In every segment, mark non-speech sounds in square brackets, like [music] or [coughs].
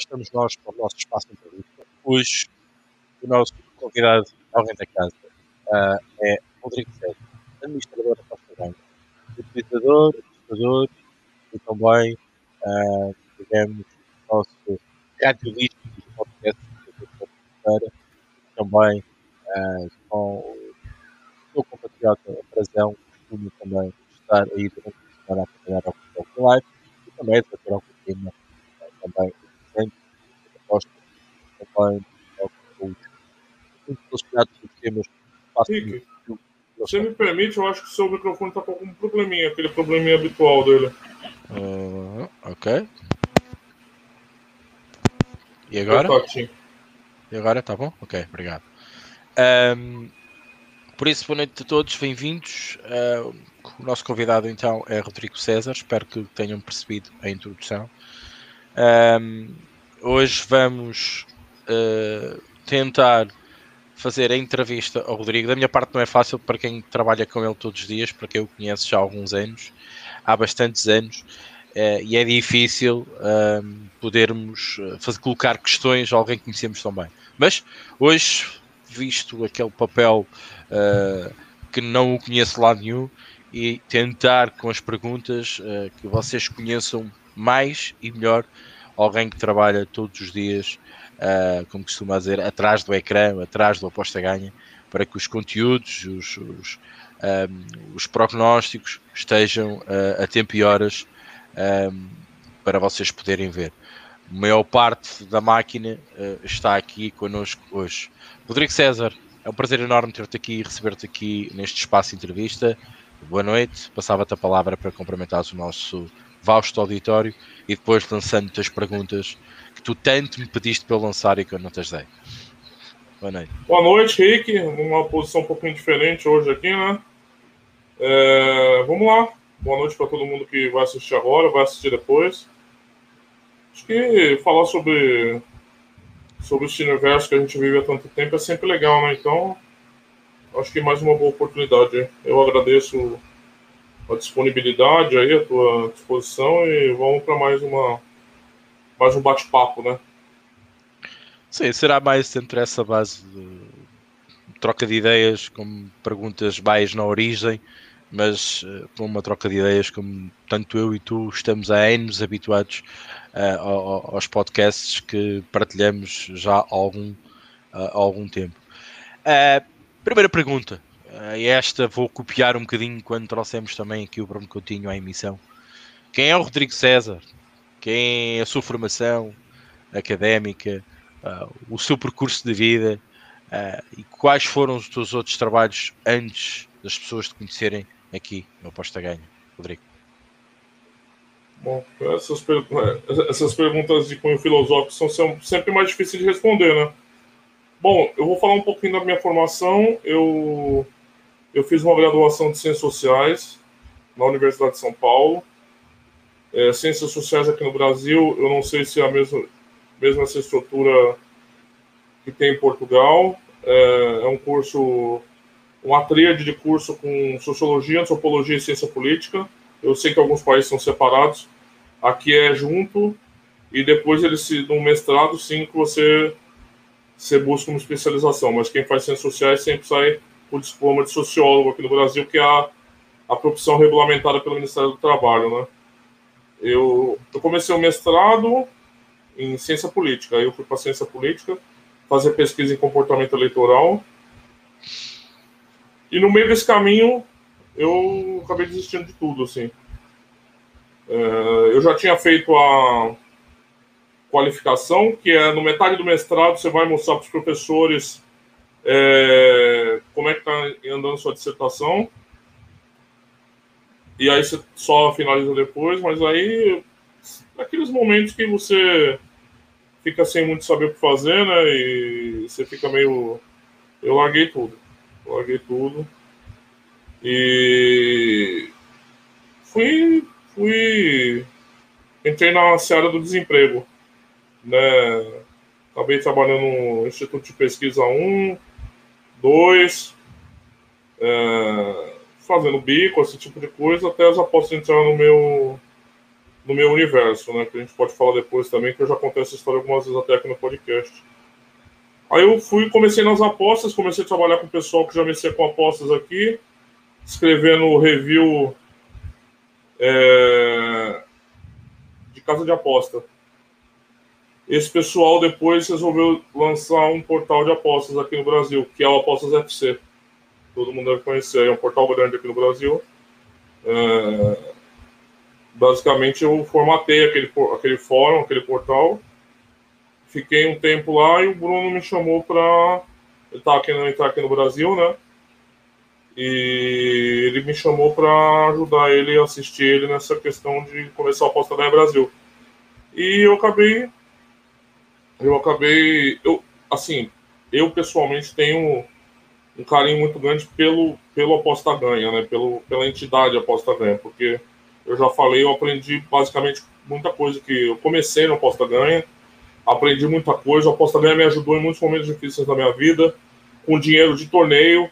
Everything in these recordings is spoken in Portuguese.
estamos nós para o nosso espaço de entrevista. Hoje, o nosso convidado, alguém da casa, uh, é Rodrigo César, administrador da Costa Branca, utilizador, administrador e também, uh, digamos, nosso radialista do podcast para também uh, com o seu compatriota Frazão, costumo também estar aí durante a semana a trabalhar ao futebol live e também debater algum tema também proposta também temas Rick, você me permite, eu acho que o seu microfone está com algum probleminha, aquele probleminha habitual dele. Uh, ok. E agora? E agora, tá bom? Ok, obrigado. Um, por isso, boa noite a todos, bem-vindos. Uh, o nosso convidado então é Rodrigo César, espero que tenham percebido a introdução. Um, hoje vamos uh, tentar fazer a entrevista ao Rodrigo. Da minha parte não é fácil para quem trabalha com ele todos os dias, para quem o conhece já há alguns anos, há bastantes anos, uh, e é difícil uh, podermos eh, fazer, colocar questões a alguém que conhecemos tão bem. Mas hoje, visto aquele papel que não o conheço lá nenhum, e tentar com as perguntas que vocês conheçam mais e melhor alguém que trabalha todos os dias uh, como costuma dizer, atrás do ecrã, atrás do aposta ganha, para que os conteúdos, os, os, um, os prognósticos estejam uh, a tempo e horas um, para vocês poderem ver. A maior parte da máquina uh, está aqui connosco hoje. Rodrigo César, é um prazer enorme ter-te aqui e receber-te aqui neste espaço de entrevista. Boa noite. Passava-te a palavra para cumprimentares o nosso vasto auditório e depois lançando-te as perguntas que tu tanto me pediste para lançar e que eu não te ajudei. Boa noite. Boa noite, Rick. Uma posição um pouquinho diferente hoje aqui, né? É, vamos lá. Boa noite para todo mundo que vai assistir agora, vai assistir depois. Acho que falar sobre sobre esse universo que a gente vive há tanto tempo é sempre legal, né? Então, acho que mais uma boa oportunidade. Eu agradeço a disponibilidade aí, a tua disposição e vamos para mais uma mais um bate-papo, né? Sim, será mais entre essa base de troca de ideias, com perguntas mais na origem, mas uh, com uma troca de ideias como tanto eu e tu estamos há anos habituados uh, aos podcasts que partilhamos já há algum, uh, algum tempo. primeira pergunta, esta vou copiar um bocadinho quando trouxemos também aqui o Bruno Coutinho à emissão. Quem é o Rodrigo César? quem é a sua formação académica, uh, o seu percurso de vida uh, e quais foram os teus outros trabalhos antes das pessoas te conhecerem aqui no Aposta Ganha, Rodrigo. Bom, essas, per essas perguntas de cunho filosófico são sempre mais difíceis de responder, né? Bom, eu vou falar um pouquinho da minha formação. Eu, eu fiz uma graduação de Ciências Sociais na Universidade de São Paulo. É, ciências sociais aqui no Brasil, eu não sei se é a mesma, mesma essa estrutura que tem em Portugal. É, é um curso, uma tríade de curso com sociologia, antropologia e ciência política. Eu sei que alguns países são separados. Aqui é junto e depois eles se no mestrado sim que você você busca uma especialização, mas quem faz ciências sociais sempre sai o diploma de sociólogo aqui no Brasil, que é a, a profissão regulamentada pelo Ministério do Trabalho, né? Eu, eu comecei o mestrado em ciência política. Aí eu fui para ciência política, fazer pesquisa em comportamento eleitoral. E no meio desse caminho, eu acabei desistindo de tudo, assim. É, eu já tinha feito a qualificação, que é no metade do mestrado você vai mostrar para os professores é, como é que está andando sua dissertação e aí você só finaliza depois, mas aí aqueles momentos que você fica sem muito saber o que fazer, né? E você fica meio. Eu larguei tudo. Larguei tudo. E fui. fui. Entrei na seara do desemprego. Né? Acabei trabalhando no Instituto de Pesquisa 1, 2. É fazendo bico, esse tipo de coisa, até as apostas entrar no meu, no meu universo, né? Que a gente pode falar depois também, que eu já contei essa história algumas vezes até aqui no podcast. Aí eu fui, comecei nas apostas, comecei a trabalhar com o pessoal que já mexia com apostas aqui, escrevendo review é, de casa de aposta. Esse pessoal depois resolveu lançar um portal de apostas aqui no Brasil, que é o Apostas FC. Todo mundo deve conhecer, é um portal grande aqui no Brasil. É, basicamente, eu formatei aquele, aquele fórum, aquele portal, fiquei um tempo lá e o Bruno me chamou para tá querendo entrar aqui no Brasil, né? E ele me chamou para ajudar ele assistir ele nessa questão de começar a aposta da Brasil. E eu acabei eu acabei eu assim, eu pessoalmente tenho um carinho muito grande pelo pelo aposta ganha, né? Pelo pela entidade aposta ganha, porque eu já falei, eu aprendi basicamente muita coisa que eu comecei no aposta ganha aprendi muita coisa. A aposta ganha me ajudou em muitos momentos difíceis da minha vida, com dinheiro de torneio,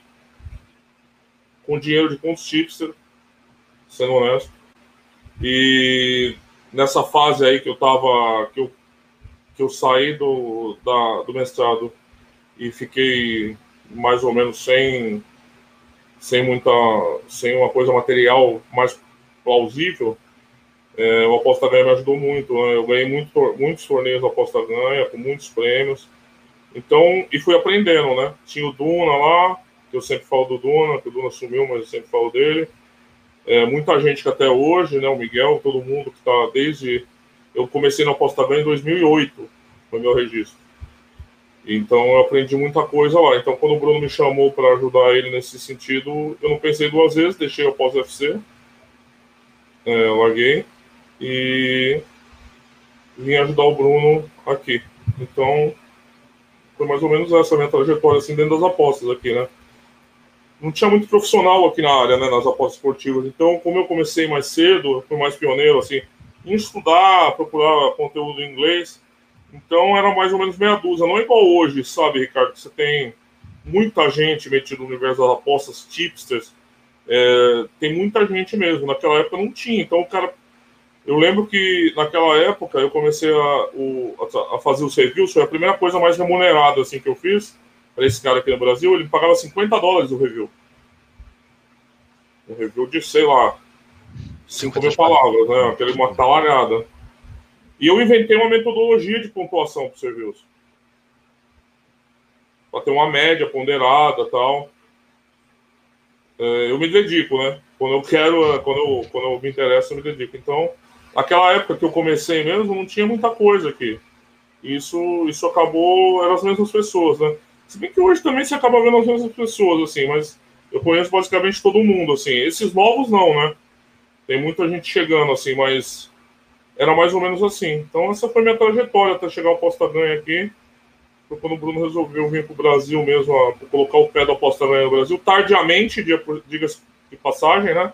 com dinheiro de pontos tipster, sendo honesto. E nessa fase aí que eu tava, que eu, que eu saí do, da, do mestrado e fiquei mais ou menos sem, sem muita, sem uma coisa material mais plausível, é, o Aposta Ganha me ajudou muito. Né? Eu ganhei muito, muitos torneios do Aposta Ganha, com muitos prêmios. Então, e fui aprendendo, né? Tinha o Duna lá, que eu sempre falo do Duna, que o Duna sumiu, mas eu sempre falo dele. É, muita gente que até hoje, né? O Miguel, todo mundo que está desde. Eu comecei no Aposta Ganha em 2008, foi meu registro. Então eu aprendi muita coisa lá. Então quando o Bruno me chamou para ajudar ele nesse sentido, eu não pensei duas vezes, deixei o pós-FC, é, larguei e vim ajudar o Bruno aqui. Então, foi mais ou menos essa a minha trajetória assim, dentro das apostas aqui, né? Não tinha muito profissional aqui na área, né, nas apostas esportivas. Então, como eu comecei mais cedo, fui mais pioneiro, assim, em estudar, procurar conteúdo em inglês. Então, era mais ou menos meia dúzia. Não é igual hoje, sabe, Ricardo? Você tem muita gente metida no universo das apostas, tipsters. É, tem muita gente mesmo. Naquela época não tinha. Então, o cara eu lembro que naquela época eu comecei a, o, a fazer os reviews, foi a primeira coisa mais remunerada assim, que eu fiz para esse cara aqui no Brasil. Ele pagava 50 dólares o review. Um review de, sei lá, 5 mil palavras, né? Aquele, uma talhada. E eu inventei uma metodologia de pontuação para os reviews. Para ter uma média ponderada tal. É, eu me dedico, né? Quando eu quero, quando eu, quando eu me interesso, eu me dedico. Então, Aquela época que eu comecei mesmo, não tinha muita coisa aqui. Isso, isso acabou, eram as mesmas pessoas, né? Se bem que hoje também você acaba vendo as mesmas pessoas, assim, mas eu conheço basicamente todo mundo, assim. Esses novos não, né? Tem muita gente chegando, assim, mas era mais ou menos assim. Então essa foi minha trajetória até chegar ao Posta Ganha aqui. Foi quando o Bruno resolveu vir para o Brasil mesmo, a, colocar o pé da Posta Ganha no Brasil, tardiamente, diga-se de passagem, né?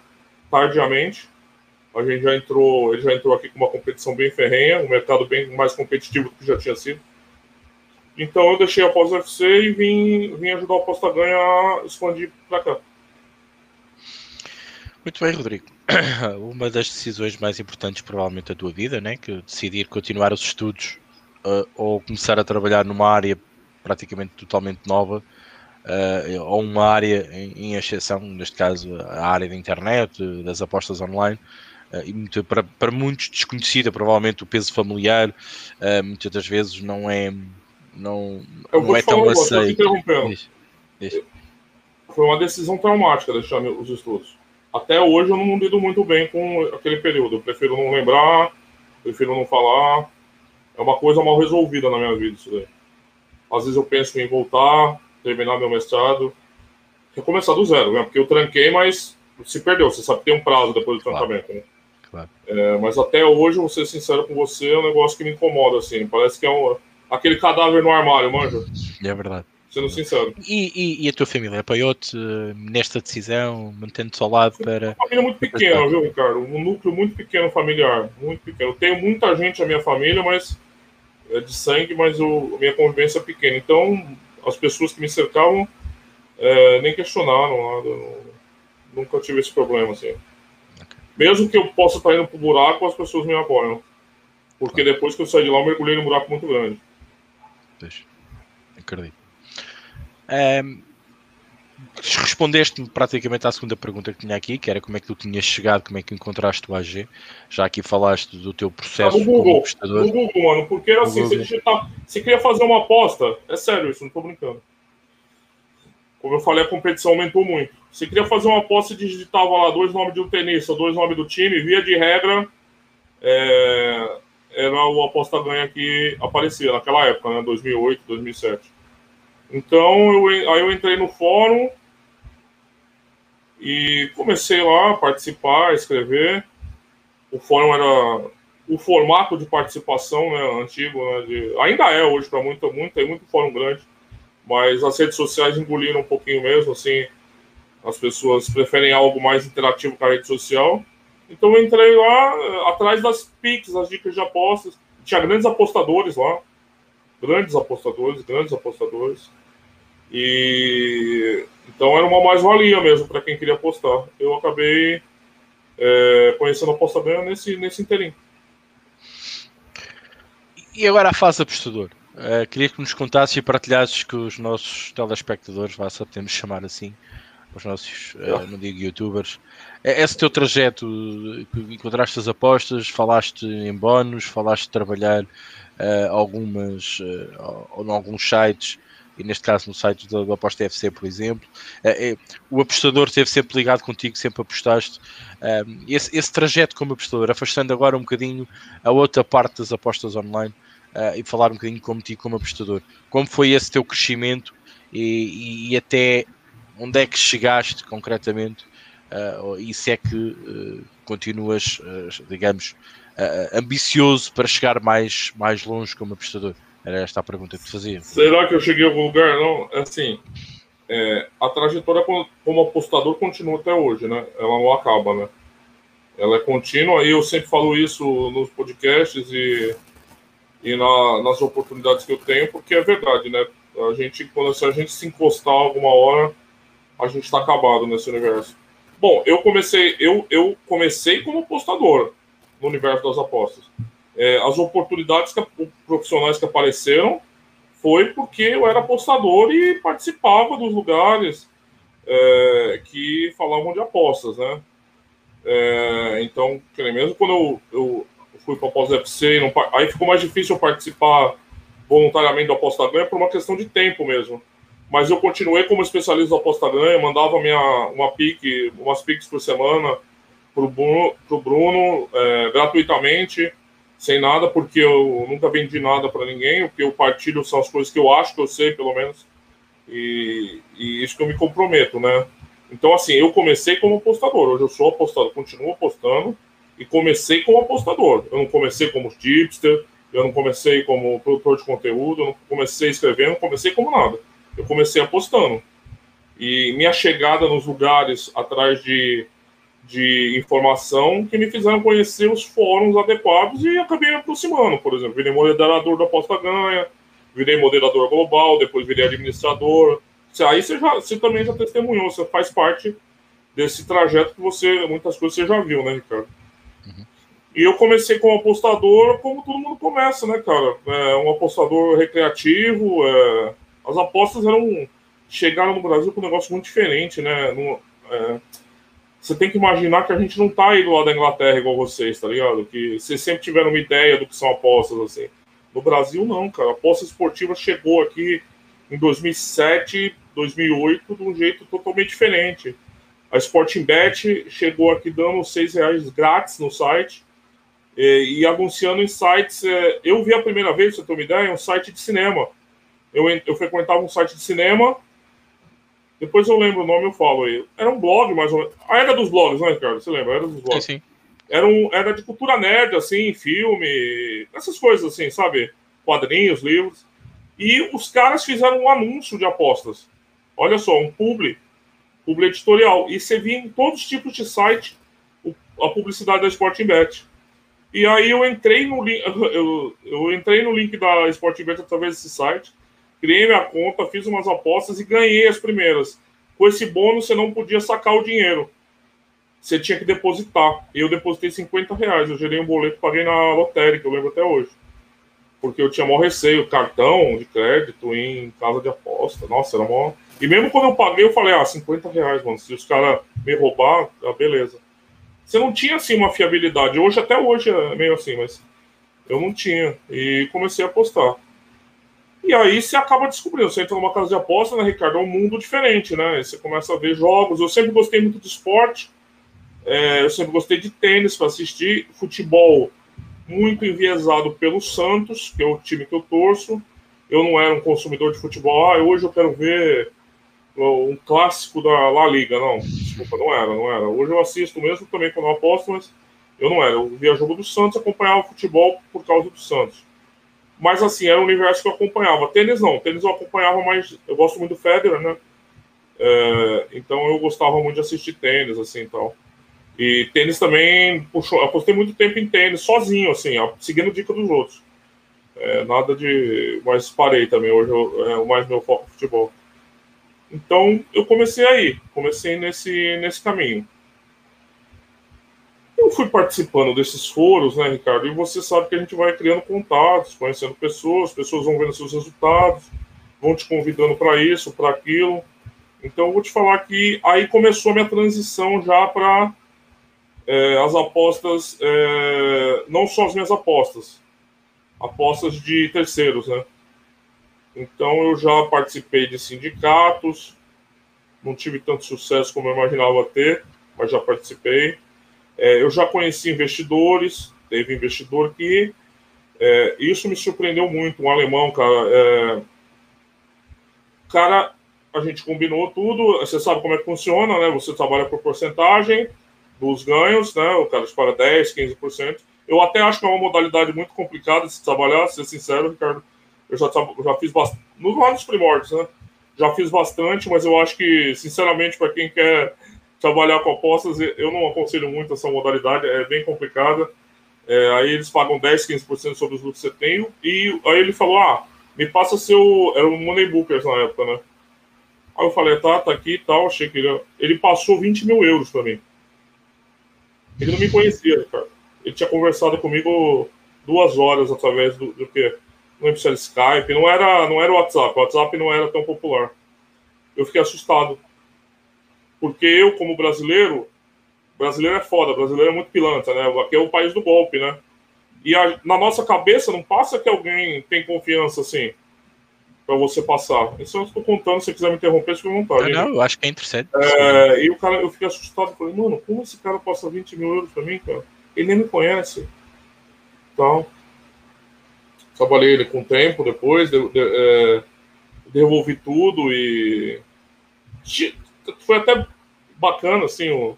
Tardiamente. A gente já entrou, ele já entrou aqui com uma competição bem ferrenha, um mercado bem mais competitivo do que já tinha sido. Então eu deixei a pós UFC e vim, vim ajudar o Aposta Ganha a expandir para cá. Muito bem, Rodrigo. [coughs] Uma das decisões mais importantes, provavelmente, da tua vida, né? que decidir continuar os estudos uh, ou começar a trabalhar numa área praticamente totalmente nova, uh, ou uma área em, em exceção, neste caso a área da internet, das apostas online, eh, e muito, para, para muitos desconhecida, provavelmente o peso familiar uh, muitas das vezes não é não, não é tão aceito. Foi uma decisão traumática deixar os estudos. Até hoje eu não lido muito bem com aquele período. Eu prefiro não lembrar, prefiro não falar. É uma coisa mal resolvida na minha vida isso daí. Às vezes eu penso em voltar, terminar meu mestrado, recomeçar do zero, né? Porque eu tranquei, mas se perdeu. Você sabe que tem um prazo depois do trancamento, claro. né? Claro. É, mas até hoje, vou ser sincero com você, é um negócio que me incomoda, assim. Parece que é um, aquele cadáver no armário, manja. É verdade. Sendo sincero. E, e, e a tua família apoiou-te uh, nesta decisão, mantendo-te ao lado para. Uma família muito pequena, viu, Ricardo? Um núcleo muito pequeno familiar. Muito pequeno. Eu tenho muita gente na minha família, mas é de sangue, mas o, a minha convivência é pequena. Então, as pessoas que me cercavam é, nem questionaram nada. Nunca tive esse problema, assim. Mesmo que eu possa estar indo pro buraco, as pessoas me apoiam. Porque depois que eu saí de lá, eu mergulhei num buraco muito grande. Deixa. Acredito. É, respondeste-me praticamente à segunda pergunta que tinha aqui, que era como é que tu tinhas chegado, como é que encontraste o AG. Já aqui falaste do teu processo no Google, No Google, mano, porque era assim, você, digitar, você queria fazer uma aposta, é sério isso, não tô brincando. Como eu falei, a competição aumentou muito. Você queria fazer uma aposta e digitava lá dois nomes de um tenista, dois nomes do time, via de regra, é, era o aposta ganha que aparecia naquela época, né, 2008, 2007. Então, eu, aí eu entrei no fórum e comecei lá a participar, a escrever. O fórum era o formato de participação né, antigo, né, de, ainda é hoje para muito, muito, tem muito fórum grande, mas as redes sociais engoliram um pouquinho mesmo, assim, as pessoas preferem algo mais interativo com a rede social. Então eu entrei lá eh, atrás das pics, as dicas de apostas, tinha grandes apostadores lá, grandes apostadores, grandes apostadores. E então era uma mais-valia mesmo para quem queria apostar. Eu acabei é, conhecendo a aposta nesse, nesse inteirinho. E agora a fase apostador. Uh, queria que nos contasses e partilhasses com os nossos telespectadores, vá só podemos chamar assim, os nossos, uh, não digo youtubers, é esse teu trajeto, encontraste as apostas, falaste em bónus, falaste de trabalhar uh, algumas, uh, ou em alguns sites, e neste caso no site da, da Aposta FC, por exemplo. Uh, o apostador esteve sempre ligado contigo, sempre apostaste. esse, esse trajeto como apostador, afastando agora um bocadinho a outra parte das apostas online e falar um bocadinho ti como apostador. Como foi esse teu crescimento e, e, e até onde é que chegaste concretamente uh, e se é que uh, continuas, uh, digamos, ambicioso para chegar mais, mais longe como apostador? Era esta a pergunta que te fazia. Será que eu cheguei a algum lugar? Não, assim, é, a trajetória como apostador continua até hoje, né? Ela não acaba, né? Ela é contínua e eu sempre falo isso nos podcasts e, e na, nas oportunidades que eu tenho, porque é verdade, né? A gente, quando se a gente se encostar alguma hora, a gente está acabado nesse universo. Bom, eu comecei, eu, eu comecei como apostador no universo das apostas. É, as oportunidades que, profissionais que apareceram foi porque eu era apostador e participava dos lugares é, que falavam de apostas, né? É, então, mesmo quando eu, eu fui para a Aposta FC, não, aí ficou mais difícil eu participar voluntariamente do Aposta Ganha por uma questão de tempo mesmo mas eu continuei como especialista da aposta ganha, mandava minha, uma pique, umas piques por semana para o Bruno, pro Bruno é, gratuitamente, sem nada, porque eu nunca vendi nada para ninguém, o que eu partilho são as coisas que eu acho que eu sei, pelo menos, e, e isso que eu me comprometo, né? Então, assim, eu comecei como apostador, hoje eu sou apostador, continuo apostando, e comecei como apostador. Eu não comecei como tipster, eu não comecei como produtor de conteúdo, eu não comecei escrevendo, comecei como nada eu comecei apostando. E minha chegada nos lugares atrás de, de informação que me fizeram conhecer os fóruns adequados e acabei me aproximando. Por exemplo, virei moderador da Aposta Ganha, virei moderador global, depois virei administrador. Aí você, já, você também já testemunhou, você faz parte desse trajeto que você, muitas coisas você já viu, né, Ricardo? Uhum. E eu comecei como apostador, como todo mundo começa, né, cara? É, um apostador recreativo, é, as apostas eram chegaram no Brasil com um negócio muito diferente, né? No, é, você tem que imaginar que a gente não tá aí do lado da Inglaterra igual vocês, tá ligado? Que vocês sempre tiveram uma ideia do que são apostas, assim. No Brasil, não, cara. A aposta esportiva chegou aqui em 2007, 2008, de um jeito totalmente diferente. A Sporting Bet chegou aqui dando seis reais grátis no site e, e anunciando em sites. É, eu vi a primeira vez, pra você ter uma ideia, um site de cinema eu, eu frequentava um site de cinema. Depois eu lembro o nome, eu falo aí. Era um blog, mais ou menos. A era dos blogs, né, Ricardo? Você lembra? Era dos blogs. Sim, sim. Era, um, era de cultura nerd, assim, filme, essas coisas assim, sabe? Quadrinhos, livros. E os caras fizeram um anúncio de apostas. Olha só, um publi, publi editorial. E você via em todos os tipos de site a publicidade da Sporting Bet. E aí eu entrei no link, [laughs] eu, eu entrei no link da Sporting Bet através desse site criei minha conta, fiz umas apostas e ganhei as primeiras. Com esse bônus, você não podia sacar o dinheiro. você tinha que depositar. Eu depositei 50 reais. Eu gerei um boleto, paguei na lotérica, eu lembro até hoje. Porque eu tinha maior receio, cartão de crédito em casa de aposta. Nossa, era maior. E mesmo quando eu paguei, eu falei, ah, 50 reais, mano. Se os caras me roubar, ah, beleza. Você não tinha, assim, uma fiabilidade. Hoje, até hoje, é meio assim, mas eu não tinha. E comecei a apostar. E aí você acaba descobrindo. Você entra numa casa de aposta, né, Ricardo? É um mundo diferente, né? Você começa a ver jogos. Eu sempre gostei muito de esporte. É, eu sempre gostei de tênis para assistir. Futebol muito enviesado pelo Santos, que é o time que eu torço. Eu não era um consumidor de futebol. Ah, hoje eu quero ver um clássico da La Liga. Não, desculpa, não era, não era. Hoje eu assisto mesmo também quando eu aposto, mas eu não era. Eu via jogo do Santos, acompanhava o futebol por causa do Santos. Mas assim, era o universo que eu acompanhava. Tênis não, tênis eu acompanhava mais. Eu gosto muito do Federer, né? É, então eu gostava muito de assistir tênis, assim tal. E tênis também, puxou, apostei muito tempo em tênis, sozinho, assim, seguindo dica dos outros. É, nada de. Mas parei também, hoje eu, é o mais meu foco futebol. Então eu comecei aí, comecei nesse, nesse caminho. Eu fui participando desses foros, né, Ricardo? E você sabe que a gente vai criando contatos, conhecendo pessoas, pessoas vão vendo seus resultados, vão te convidando para isso, para aquilo. Então eu vou te falar que aí começou a minha transição já para é, as apostas, é, não só as minhas apostas, apostas de terceiros, né? Então eu já participei de sindicatos, não tive tanto sucesso como eu imaginava ter, mas já participei. É, eu já conheci investidores, teve investidor que é, isso me surpreendeu muito, um alemão, cara. É, cara, a gente combinou tudo, você sabe como é que funciona, né? Você trabalha por porcentagem, dos ganhos, né? O cara dispara 10, 15%. Eu até acho que é uma modalidade muito complicada de se trabalhar, ser sincero, Ricardo. Eu já, já fiz bastante, nos primórdios, né? Já fiz bastante, mas eu acho que, sinceramente, para quem quer trabalhar com apostas, eu não aconselho muito essa modalidade, é bem complicada. É, aí eles pagam 10, 15% sobre os lucros que você tem. E aí ele falou: ah, me passa seu. Era o Money Bookers na época, né? Aí eu falei: tá, tá aqui e tal. Achei que ele, ele passou 20 mil euros para mim. Ele não me conhecia, cara. Ele tinha conversado comigo duas horas através do, do que? Não lembro se era Skype, não era, não era WhatsApp. O WhatsApp não era tão popular. Eu fiquei assustado. Porque eu, como brasileiro, brasileiro é foda, brasileiro é muito pilantra, né? Aqui é o país do golpe, né? E a, na nossa cabeça não passa que alguém tem confiança assim para você passar. Isso eu estou contando, se você quiser me interromper, fique à vontade. Não, não, eu acho que é interessante. É, e o cara, eu fiquei assustado, falei, mano, como esse cara passa 20 mil euros para mim, cara? Ele nem me conhece. Então, trabalhei ele com tempo depois, de, de, é, devolvi tudo e foi até bacana, assim, o,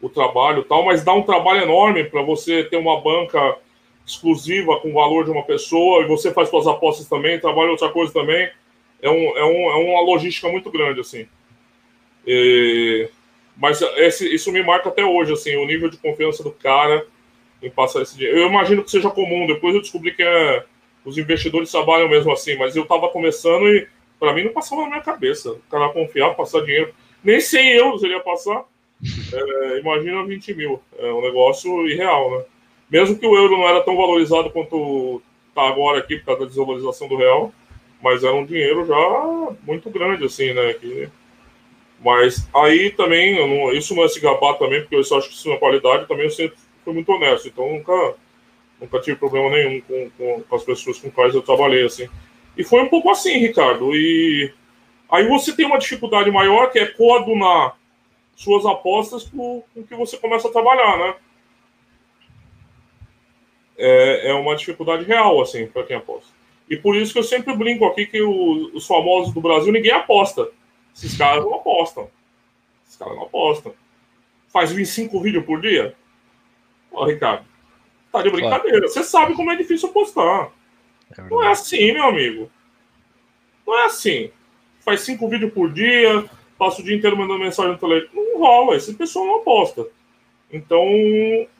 o trabalho tal, mas dá um trabalho enorme para você ter uma banca exclusiva com o valor de uma pessoa, e você faz suas apostas também, trabalha outra coisa também. É, um, é, um, é uma logística muito grande, assim. E, mas esse, isso me marca até hoje, assim, o nível de confiança do cara em passar esse dinheiro. Eu imagino que seja comum, depois eu descobri que é, os investidores trabalham mesmo assim, mas eu estava começando e para mim não passava na minha cabeça. O cara confiar, passar dinheiro. Nem 100 euros ele ia passar. É, imagina 20 mil. É um negócio irreal, né? Mesmo que o euro não era tão valorizado quanto está agora aqui por causa da desvalorização do real, mas era um dinheiro já muito grande, assim, né? Que... Mas aí também, não, isso não é se gabar também, porque eu só acho que isso uma qualidade, também eu sempre fui muito honesto, então nunca, nunca tive problema nenhum com, com, com as pessoas com quais eu trabalhei, assim. E foi um pouco assim, Ricardo, e aí você tem uma dificuldade maior, que é coadunar suas apostas com o que você começa a trabalhar, né? é, é uma dificuldade real, assim, para quem aposta. E por isso que eu sempre brinco aqui que o, os famosos do Brasil ninguém aposta. Esses caras não apostam. Esses caras não apostam. Faz 25 vídeos por dia? Ó, Ricardo, tá de brincadeira. Você sabe como é difícil apostar. É não é assim, meu amigo. Não é assim. Faz cinco vídeos por dia, passa o dia inteiro mandando mensagem no telefone. Não rola, esse pessoal não aposta. Então,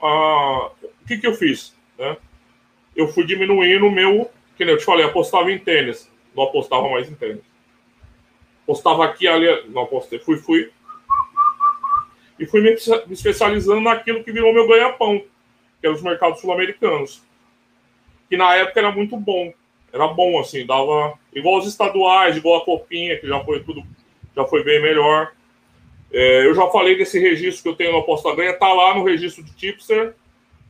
a... o que, que eu fiz? né? Eu fui diminuindo o meu, que nem eu te falei, apostava em tênis, não apostava mais em tênis. Apostava aqui, ali, não apostei, fui, fui. e fui me especializando naquilo que virou meu ganha-pão, que eram os mercados sul-americanos. Que na época era muito bom. Era bom, assim, dava igual os estaduais, igual a Copinha, que já foi tudo, já foi bem melhor. É, eu já falei desse registro que eu tenho no Aposta Ganha, tá lá no registro de Tipster.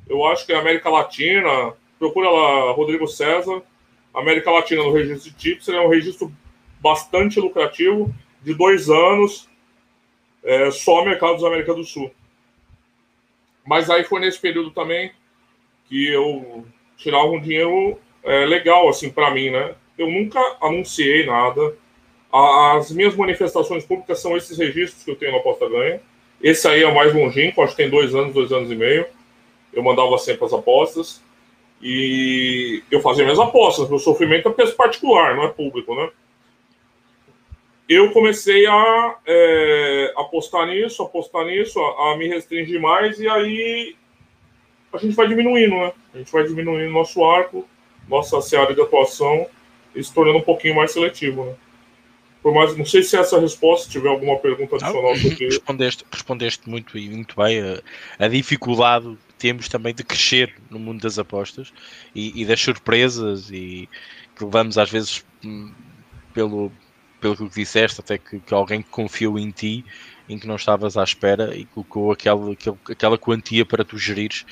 Eu acho que é América Latina. Procura lá, Rodrigo César. América Latina no registro de Tipster. É um registro bastante lucrativo, de dois anos, é, só mercados da América do Sul. Mas aí foi nesse período também que eu tirava um dinheiro é, legal, assim, para mim, né? Eu nunca anunciei nada. As minhas manifestações públicas são esses registros que eu tenho na Aposta Ganha. Esse aí é mais longínquo, acho que tem dois anos, dois anos e meio. Eu mandava sempre as apostas. E eu fazia minhas apostas. Meu sofrimento é preço particular, não é público, né? Eu comecei a é, apostar nisso, apostar nisso, a, a me restringir mais, e aí a gente vai diminuindo, né? A gente vai diminuindo nosso arco, nossa seara de atuação, se tornando um pouquinho mais seletivo, né? Por mais, não sei se essa resposta se tiver alguma pergunta adicional sobre [laughs] respondeste, respondeste muito e muito bem a, a, dificuldade que temos também de crescer no mundo das apostas e, e das surpresas e que levamos às vezes hum, pelo pelo que disseste até que, que alguém confiou em ti em que não estavas à espera e colocou aquela, aquela quantia para tu gerires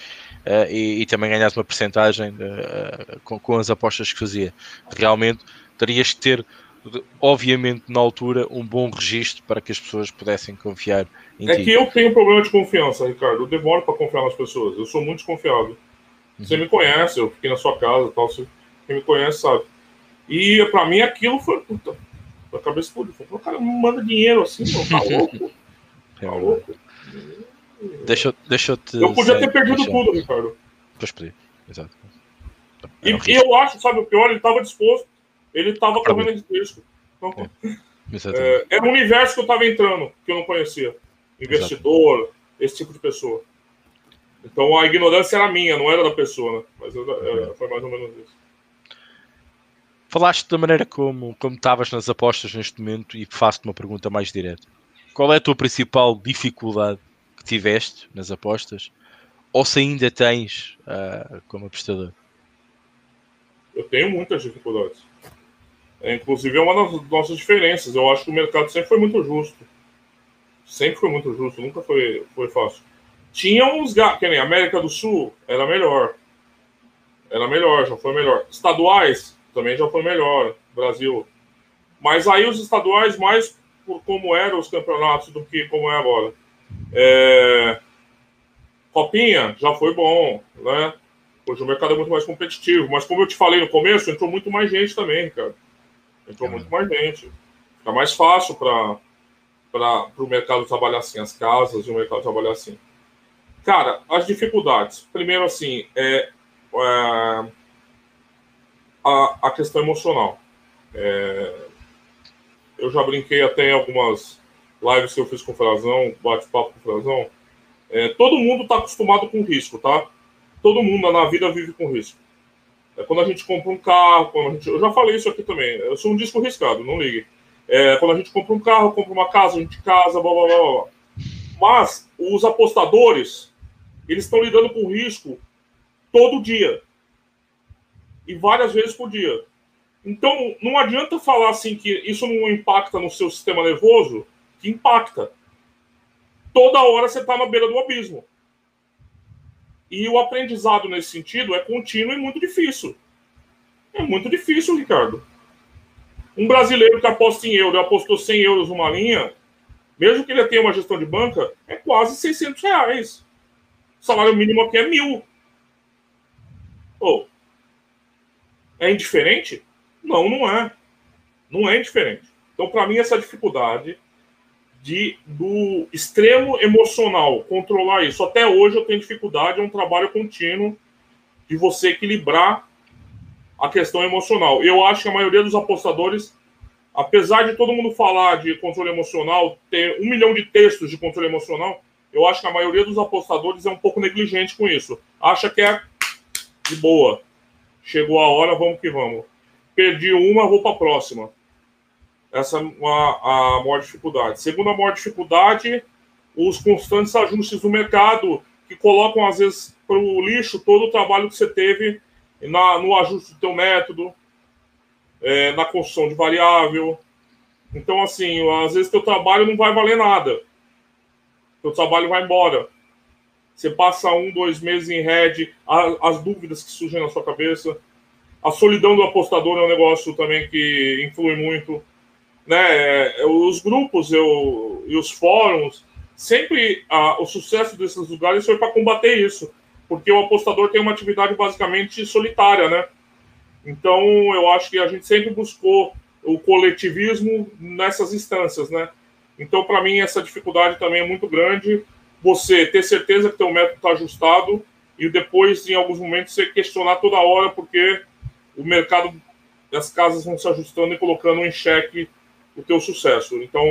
uh, e, e, também ganhares uma percentagem uh, com, com as apostas que fazia. Realmente terias que ter obviamente na altura um bom registro para que as pessoas pudessem confiar em é ti. que eu tenho um problema de confiança, Ricardo. Eu demoro para confiar nas pessoas. Eu sou muito desconfiado. Uhum. Você me conhece, eu fiquei na sua casa, tal. Você, quem me conhece sabe. E para mim aquilo foi puta, a cabeça explodiu. O cara me manda dinheiro assim, pô, tá [laughs] louco. Tá louco. Deixa, deixa eu te. Eu podia ter perdido deixa... tudo, Ricardo. Pois podia, exato. E, eu acho, sabe o pior? Ele estava disposto ele estava correndo esse risco. Então, é. [laughs] É, era um universo que eu estava entrando, que eu não conhecia. Investidor, Exato. esse tipo de pessoa. Então a ignorância era minha, não era da pessoa, né? Mas eu, é, foi mais ou menos isso. Falaste da maneira como como estavas nas apostas neste momento e faço-te uma pergunta mais direta. Qual é a tua principal dificuldade tiveste nas apostas? Ou se ainda tens uh, como apostador? Eu tenho muitas dificuldades. É, inclusive, é uma das nossas diferenças. Eu acho que o mercado sempre foi muito justo. Sempre foi muito justo, nunca foi, foi fácil. Tinha uns que nem América do Sul, era melhor. Era melhor, já foi melhor. Estaduais, também já foi melhor. Brasil. Mas aí os estaduais, mais por como eram os campeonatos do que como é agora. É... Copinha, já foi bom, né? Hoje o mercado é muito mais competitivo. Mas como eu te falei no começo, entrou muito mais gente também, cara. Entrou é. muito mais gente. Fica mais fácil para o mercado trabalhar assim, as casas e o mercado trabalhar assim. Cara, as dificuldades. Primeiro, assim, é, é a, a questão emocional. É, eu já brinquei até em algumas lives que eu fiz com o Frazão, bate-papo com o Frazão. É, todo mundo está acostumado com risco, tá? Todo mundo na vida vive com risco. É quando a gente compra um carro, quando a gente, eu já falei isso aqui também. Eu sou um disco riscado, não ligue. É, quando a gente compra um carro, compra uma casa, a gente casa, blá blá blá. blá. Mas os apostadores, eles estão lidando com risco todo dia e várias vezes por dia. Então, não adianta falar assim que isso não impacta no seu sistema nervoso, que impacta. Toda hora você está na beira do abismo. E o aprendizado nesse sentido é contínuo e muito difícil. É muito difícil, Ricardo. Um brasileiro que aposta em euro apostou 100 euros numa linha, mesmo que ele tenha uma gestão de banca, é quase 600 reais. O salário mínimo aqui é mil. Oh, é indiferente? Não, não é. Não é indiferente. Então, para mim, essa dificuldade de do extremo emocional controlar isso. Até hoje eu tenho dificuldade, é um trabalho contínuo de você equilibrar a questão emocional. Eu acho que a maioria dos apostadores, apesar de todo mundo falar de controle emocional, ter um milhão de textos de controle emocional, eu acho que a maioria dos apostadores é um pouco negligente com isso. Acha que é de boa. Chegou a hora, vamos que vamos. Perdi uma, vou para a próxima. Essa é a, a maior dificuldade. Segunda maior dificuldade, os constantes ajustes do mercado que colocam, às vezes, para o lixo todo o trabalho que você teve na, no ajuste do teu método, é, na construção de variável. Então, assim, às vezes teu trabalho não vai valer nada. Teu trabalho vai embora. Você passa um, dois meses em red, as dúvidas que surgem na sua cabeça. A solidão do apostador é um negócio também que influi muito. Né? Os grupos eu, e os fóruns, sempre a, o sucesso desses lugares foi para combater isso. Porque o apostador tem uma atividade basicamente solitária, né? Então, eu acho que a gente sempre buscou o coletivismo nessas instâncias, né? Então, para mim, essa dificuldade também é muito grande. Você ter certeza que teu método está ajustado e depois, em alguns momentos, você questionar toda hora porque o mercado, as casas vão se ajustando e colocando em xeque o teu sucesso. Então,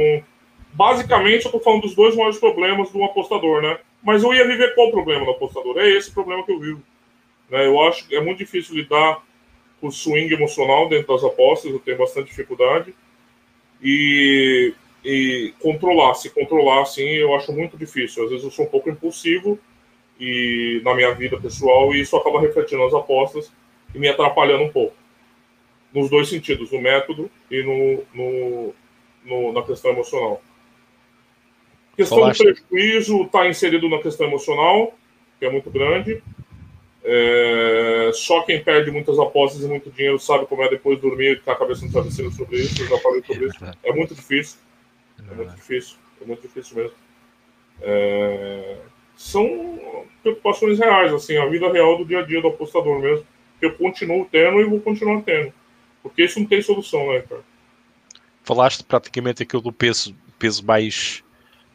basicamente, eu estou falando dos dois maiores problemas do apostador, né? Mas eu ia viver qual problema do apostador? É esse problema que eu vivo. Né? Eu acho que é muito difícil lidar com o swing emocional dentro das apostas, eu tenho bastante dificuldade. E, e controlar, se controlar, assim, eu acho muito difícil. Às vezes eu sou um pouco impulsivo e na minha vida pessoal e isso acaba refletindo nas apostas e me atrapalhando um pouco. Nos dois sentidos, no método e no, no, no na questão emocional. A questão do prejuízo está inserido na questão emocional, que é muito grande. É, só quem perde muitas apostas e muito dinheiro sabe como é depois dormir e ficar a cabeça no travesseiro sobre isso. Eu já falei sobre isso. É muito difícil. É muito difícil. É muito difícil mesmo. É, são preocupações reais, assim, a vida real do dia a dia do apostador mesmo. Que eu continuo tendo e vou continuar tendo. Porque isso não tem solução, né, cara? Falaste praticamente aquilo do peso, peso mais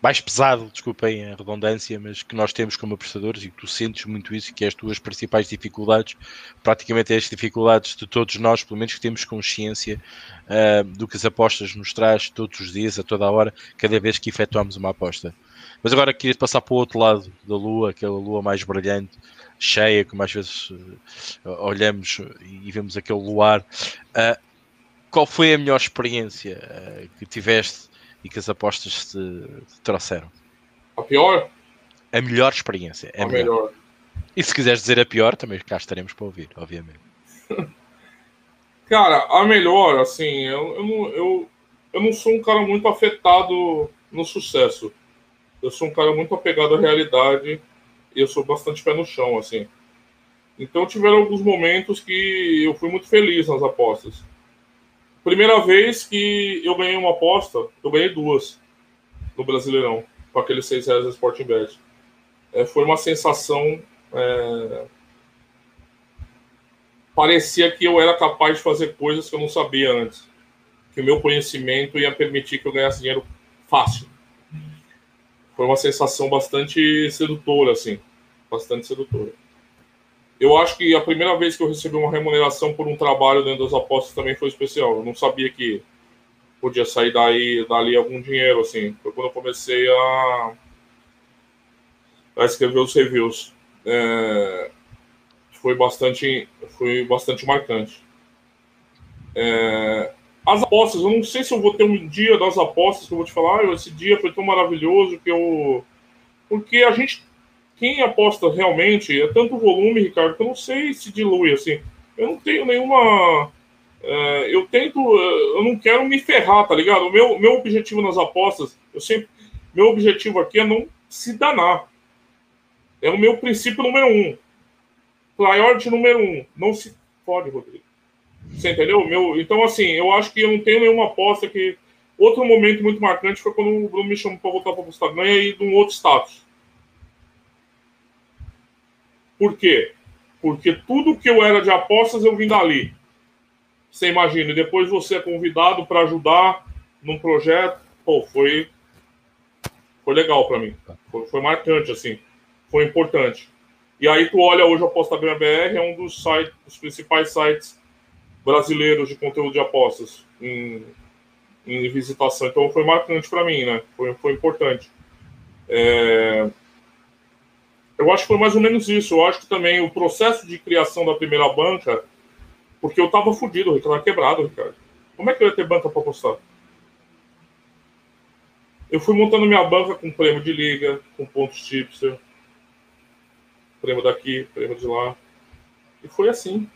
mais pesado, desculpem a redundância, mas que nós temos como apostadores e que tu sentes muito isso, que é as tuas principais dificuldades, praticamente é as dificuldades de todos nós, pelo menos que temos consciência uh, do que as apostas nos traz todos os dias, a toda a hora, cada vez que efetuamos uma aposta. Mas agora queria passar para o outro lado da lua, aquela lua mais brilhante, cheia, como às vezes uh, olhamos e vemos aquele luar. Uh, qual foi a melhor experiência que tiveste e que as apostas te, te trouxeram? A pior? A melhor experiência. A, a melhor. melhor. E se quiseres dizer a pior, também cá estaremos para ouvir, obviamente. [laughs] cara, a melhor, assim, eu, eu, não, eu, eu não sou um cara muito afetado no sucesso. Eu sou um cara muito apegado à realidade eu sou bastante pé no chão, assim. Então tiveram alguns momentos que eu fui muito feliz nas apostas. Primeira vez que eu ganhei uma aposta, eu ganhei duas no Brasileirão, com aqueles seis reais da Sporting Bet. É, foi uma sensação. É... Parecia que eu era capaz de fazer coisas que eu não sabia antes. Que o meu conhecimento ia permitir que eu ganhasse dinheiro fácil. Foi uma sensação bastante sedutora, assim. Bastante sedutora. Eu acho que a primeira vez que eu recebi uma remuneração por um trabalho dentro das apostas também foi especial. Eu não sabia que podia sair daí, dali algum dinheiro, assim. Foi quando eu comecei a, a escrever os reviews. É, foi bastante, foi bastante marcante. É, as apostas, eu não sei se eu vou ter um dia das apostas que eu vou te falar, esse dia foi tão maravilhoso que eu. Porque a gente quem aposta realmente é tanto volume, Ricardo, que eu não sei se dilui assim. Eu não tenho nenhuma. É, eu tento. Eu não quero me ferrar, tá ligado? O meu, meu objetivo nas apostas, eu sempre. Meu objetivo aqui é não se danar. É o meu princípio número um. Priority número um. Não se pode, Rodrigo. Você entendeu? Meu, então, assim, eu acho que eu não tenho nenhuma aposta que. Outro momento muito marcante foi quando o Bruno me chamou para voltar para apostar ganha e de um outro status. Por quê? Porque tudo que eu era de apostas eu vim dali. Você imagina, e depois você é convidado para ajudar num projeto. Pô, foi, foi legal para mim. Foi, foi, marcante, assim. Foi importante. E aí tu olha hoje a Aposta BR, é um dos, sites, dos principais sites brasileiros de conteúdo de apostas em, em visitação. Então foi marcante para mim, né? Foi, foi importante. É, eu acho que foi mais ou menos isso. Eu acho que também o processo de criação da primeira banca, porque eu tava fudido, eu tava quebrado, Ricardo. Como é que eu ia ter banca para apostar? eu fui montando minha banca com prêmio de liga, com pontos tipster, prêmio daqui, prêmio de lá. E foi assim.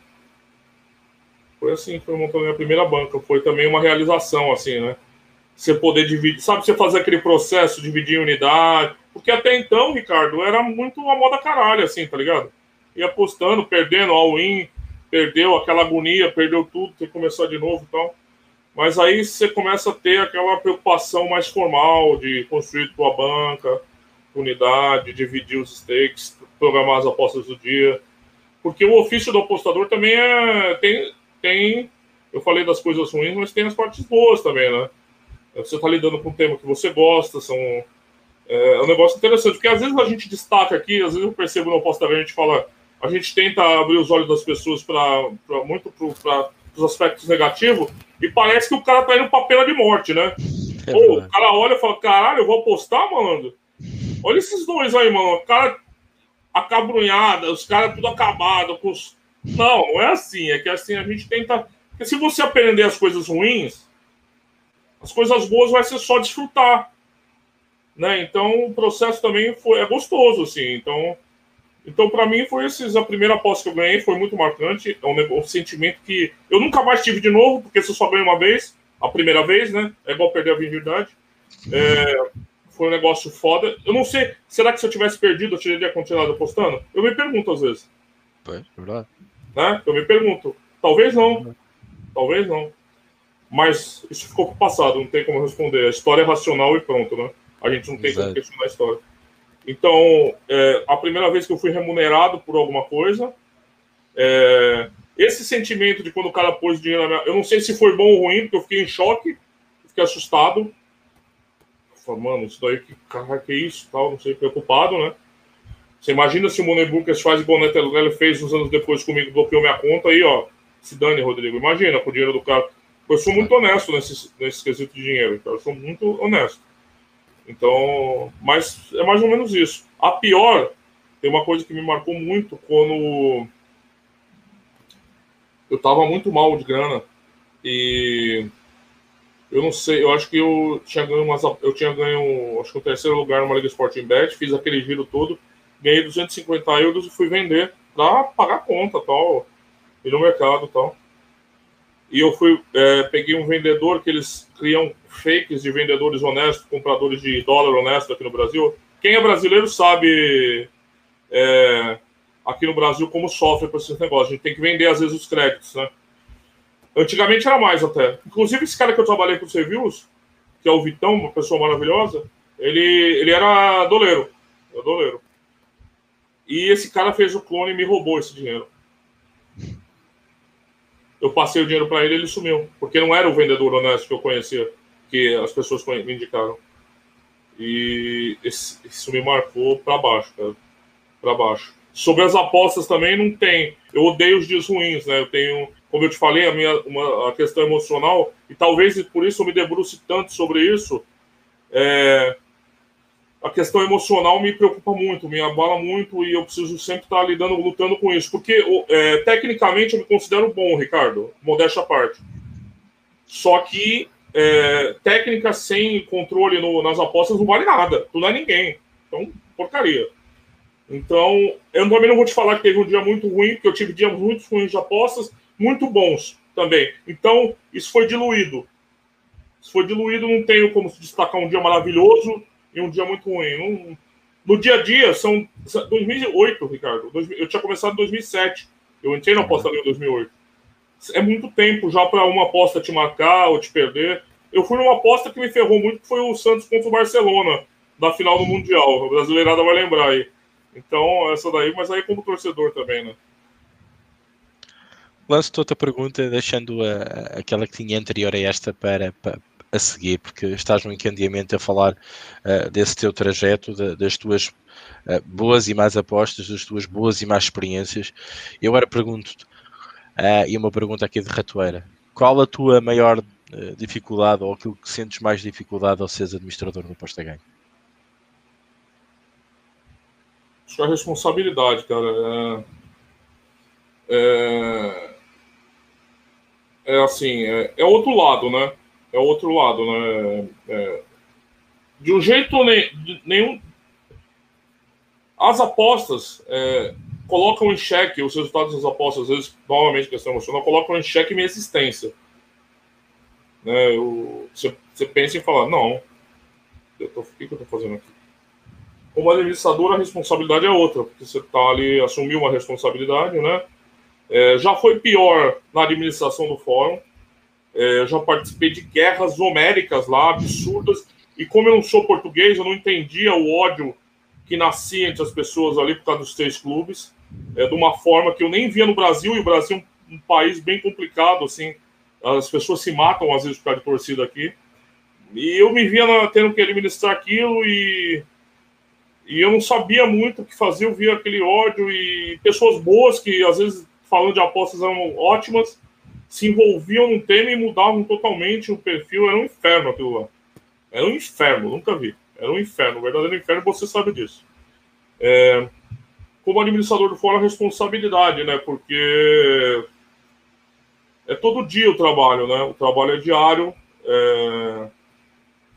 Foi assim, foi montando minha primeira banca. Foi também uma realização, assim, né? Você poder dividir, sabe, você fazer aquele processo, dividir unidade. Porque até então, Ricardo, era muito uma moda caralho, assim, tá ligado? Ia apostando, perdendo, all-in, perdeu aquela agonia, perdeu tudo, tem que começar de novo e tal. Mas aí você começa a ter aquela preocupação mais formal de construir tua banca, unidade, dividir os stakes, programar as apostas do dia. Porque o ofício do apostador também é, tem, tem. Eu falei das coisas ruins, mas tem as partes boas também, né? Você está lidando com um tema que você gosta, são. É, é um negócio interessante, porque às vezes a gente destaca aqui, às vezes eu percebo no apostador, a gente fala, a gente tenta abrir os olhos das pessoas para muito para os aspectos negativos, e parece que o cara tá indo pra pena de morte, né? É Ou o cara olha e fala, caralho, eu vou apostar, mano? Olha esses dois aí, mano. O cara acabrunhada, os caras tudo acabado. Com os... Não, não é assim. É que assim a gente tenta. Porque se você aprender as coisas ruins, as coisas boas vai ser só desfrutar. Né? Então o processo também foi, é gostoso, assim. Então, então para mim foi esses, a primeira aposta que eu ganhei foi muito marcante. É um, um, sentimento que eu nunca mais tive de novo, porque você só ganha uma vez, a primeira vez, né? É igual perder a virgindade. É, foi um negócio foda. Eu não sei, será que se eu tivesse perdido eu teria continuado apostando? Eu me pergunto às vezes. É verdade. Né? Eu me pergunto. Talvez não. Talvez não. Mas isso ficou pro passado, não tem como responder. A história é racional e pronto, né? A gente não tem Exato. como questionar a história. Então, é, a primeira vez que eu fui remunerado por alguma coisa, é, esse sentimento de quando o cara pôs dinheiro na minha. Eu não sei se foi bom ou ruim, porque eu fiquei em choque, fiquei assustado. Falei, mano, isso daí, que cara, que é isso? Tal, não sei, preocupado, né? Você imagina se o Money Bookers faz igual o Netelele fez uns anos depois comigo, bloqueou minha conta aí, ó. Se dane, Rodrigo. Imagina com o dinheiro do cara. Eu sou muito honesto nesse, nesse quesito de dinheiro, então Eu sou muito honesto. Então, mas é mais ou menos isso. A pior, tem uma coisa que me marcou muito quando eu tava muito mal de grana e eu não sei, eu acho que eu tinha ganho umas, eu tinha ganho, acho que o terceiro lugar numa Liga Sporting Bet, fiz aquele giro todo, ganhei 250 euros e fui vender para pagar a conta, tal, ir no mercado, tal. E eu fui, é, peguei um vendedor que eles criam fakes de vendedores honestos, compradores de dólar honesto aqui no Brasil. Quem é brasileiro sabe é, aqui no Brasil como sofre com esses negócios. A gente tem que vender às vezes os créditos, né? Antigamente era mais até. Inclusive, esse cara que eu trabalhei com os reviews, que é o Vitão, uma pessoa maravilhosa, ele, ele era doleiro. Era doleiro. E esse cara fez o clone e me roubou esse dinheiro. Eu passei o dinheiro para ele ele sumiu. Porque não era o vendedor honesto que eu conhecia, que as pessoas me indicaram. E isso me marcou para baixo, cara. Para baixo. Sobre as apostas também não tem. Eu odeio os dias ruins, né? Eu tenho como eu te falei, a minha uma, a questão emocional, e talvez por isso eu me debruce tanto sobre isso, é, a questão emocional me preocupa muito, me abala muito, e eu preciso sempre estar lidando, lutando com isso, porque é, tecnicamente eu me considero bom, Ricardo, modéstia à parte. Só que é, técnica sem controle no, nas apostas não vale nada, tu não é ninguém. Então, porcaria. Então, eu também não vou te falar que teve um dia muito ruim, porque eu tive dias muito ruins de apostas, muito bons também. Então, isso foi diluído. Isso foi diluído, não tenho como se destacar um dia maravilhoso e um dia muito ruim. Não, no dia a dia, são 2008, Ricardo. Eu tinha começado em 2007. Eu entrei na aposta em 2008. É muito tempo já para uma aposta te marcar ou te perder. Eu fui numa aposta que me ferrou muito, que foi o Santos contra o Barcelona, da final do Mundial. A brasileirada vai lembrar aí. Então, essa daí, mas aí como torcedor também, né? lanço-te outra pergunta, deixando a, aquela que tinha anterior a esta para, para a seguir, porque estás no encandeamento a falar uh, desse teu trajeto, de, das tuas uh, boas e más apostas, das tuas boas e más experiências. Eu agora pergunto-te, uh, e uma pergunta aqui de ratoeira, qual a tua maior dificuldade ou aquilo que sentes mais dificuldade ao seres administrador do Posta Ganho? Acho que a responsabilidade, cara. É... É é assim, é, é, outro lado, né? É outro lado, né? É, de um jeito nenhum. As apostas é, colocam em xeque os resultados das apostas, às vezes, novamente, questão emocional, colocam em xeque minha existência. Né, você, pensa em falar, não, eu tô, o que, que eu estou fazendo aqui? Como administrador, a responsabilidade é outra, porque você está ali, assumiu uma responsabilidade, né? É, já foi pior na administração do fórum. É, já participei de guerras homéricas lá, absurdas. E como eu não sou português, eu não entendia o ódio que nascia entre as pessoas ali por causa dos três clubes, é, de uma forma que eu nem via no Brasil, e o Brasil é um país bem complicado, assim, as pessoas se matam às vezes por causa de torcida aqui. E eu me via na, tendo que administrar aquilo e, e eu não sabia muito o que fazer, eu via aquele ódio e pessoas boas que às vezes falando de apostas eram ótimas, se envolviam no tema e mudavam totalmente o perfil, era um inferno aquilo lá. Era um inferno, nunca vi. Era um inferno, um verdadeiro inferno, você sabe disso. É, como administrador do fórum, a responsabilidade, né? Porque é todo dia o trabalho, né? O trabalho é diário, é...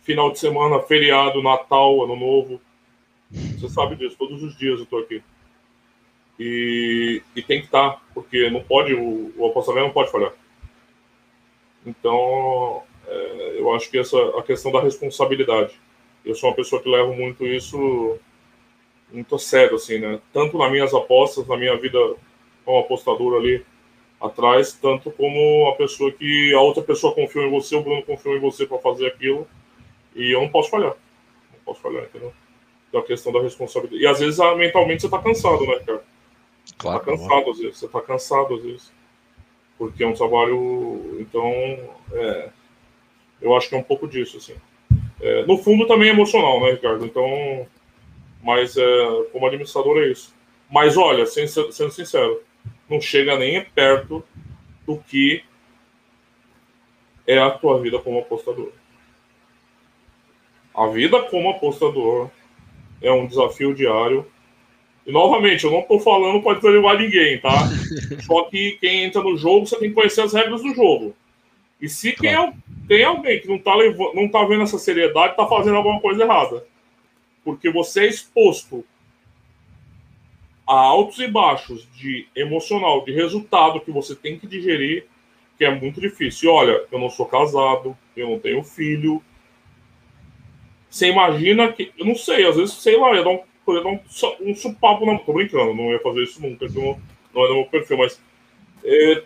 final de semana, feriado, Natal, Ano Novo. Você sabe disso, todos os dias eu tô aqui. E, e tem que estar, tá, porque não pode, o, o apostamento não pode falhar. Então, é, eu acho que essa a questão da responsabilidade. Eu sou uma pessoa que leva muito isso muito a sério, assim, né? Tanto nas minhas apostas, na minha vida como apostador ali atrás, tanto como a pessoa que a outra pessoa confiou em você, o Bruno confiou em você para fazer aquilo, e eu não posso falhar. Não posso falhar, entendeu? Da questão da responsabilidade. E às vezes ah, mentalmente você tá cansado, né, cara? Claro. Tá cansado às vezes, você tá cansado às vezes. Porque é um trabalho. Então, é, eu acho que é um pouco disso, assim. É, no fundo também é emocional, né, Ricardo? Então, mas é, como administrador é isso. Mas olha, sendo, sendo sincero, não chega nem perto do que é a tua vida como apostador. A vida como apostador é um desafio diário. E novamente, eu não estou falando para desanimal ninguém, tá? [laughs] Só que quem entra no jogo, você tem que conhecer as regras do jogo. E se claro. quem, tem alguém que não está levando, não tá vendo essa seriedade, está fazendo alguma coisa errada. Porque você é exposto a altos e baixos de emocional, de resultado que você tem que digerir, que é muito difícil. E olha, eu não sou casado, eu não tenho filho. Você imagina que. Eu não sei, às vezes, sei lá, ia dar um, ia dar um, um supapo na. Tô brincando, não ia fazer isso nunca, não, não do meu perfil, mas. É,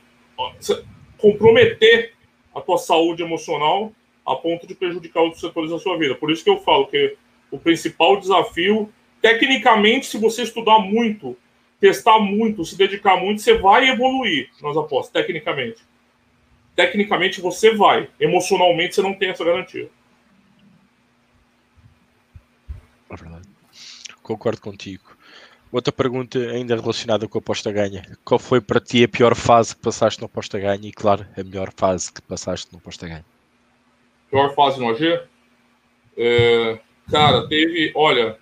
comprometer a tua saúde emocional a ponto de prejudicar outros setores da sua vida. Por isso que eu falo que o principal desafio, tecnicamente, se você estudar muito, testar muito, se dedicar muito, você vai evoluir nas apostas, tecnicamente. Tecnicamente você vai, emocionalmente você não tem essa garantia. É verdade. Concordo contigo. Outra pergunta ainda relacionada com a aposta ganha. Qual foi para ti a pior fase que passaste no aposta ganha e, claro, a melhor fase que passaste no aposta ganha? Pior fase no AG? É, cara, teve. Olha,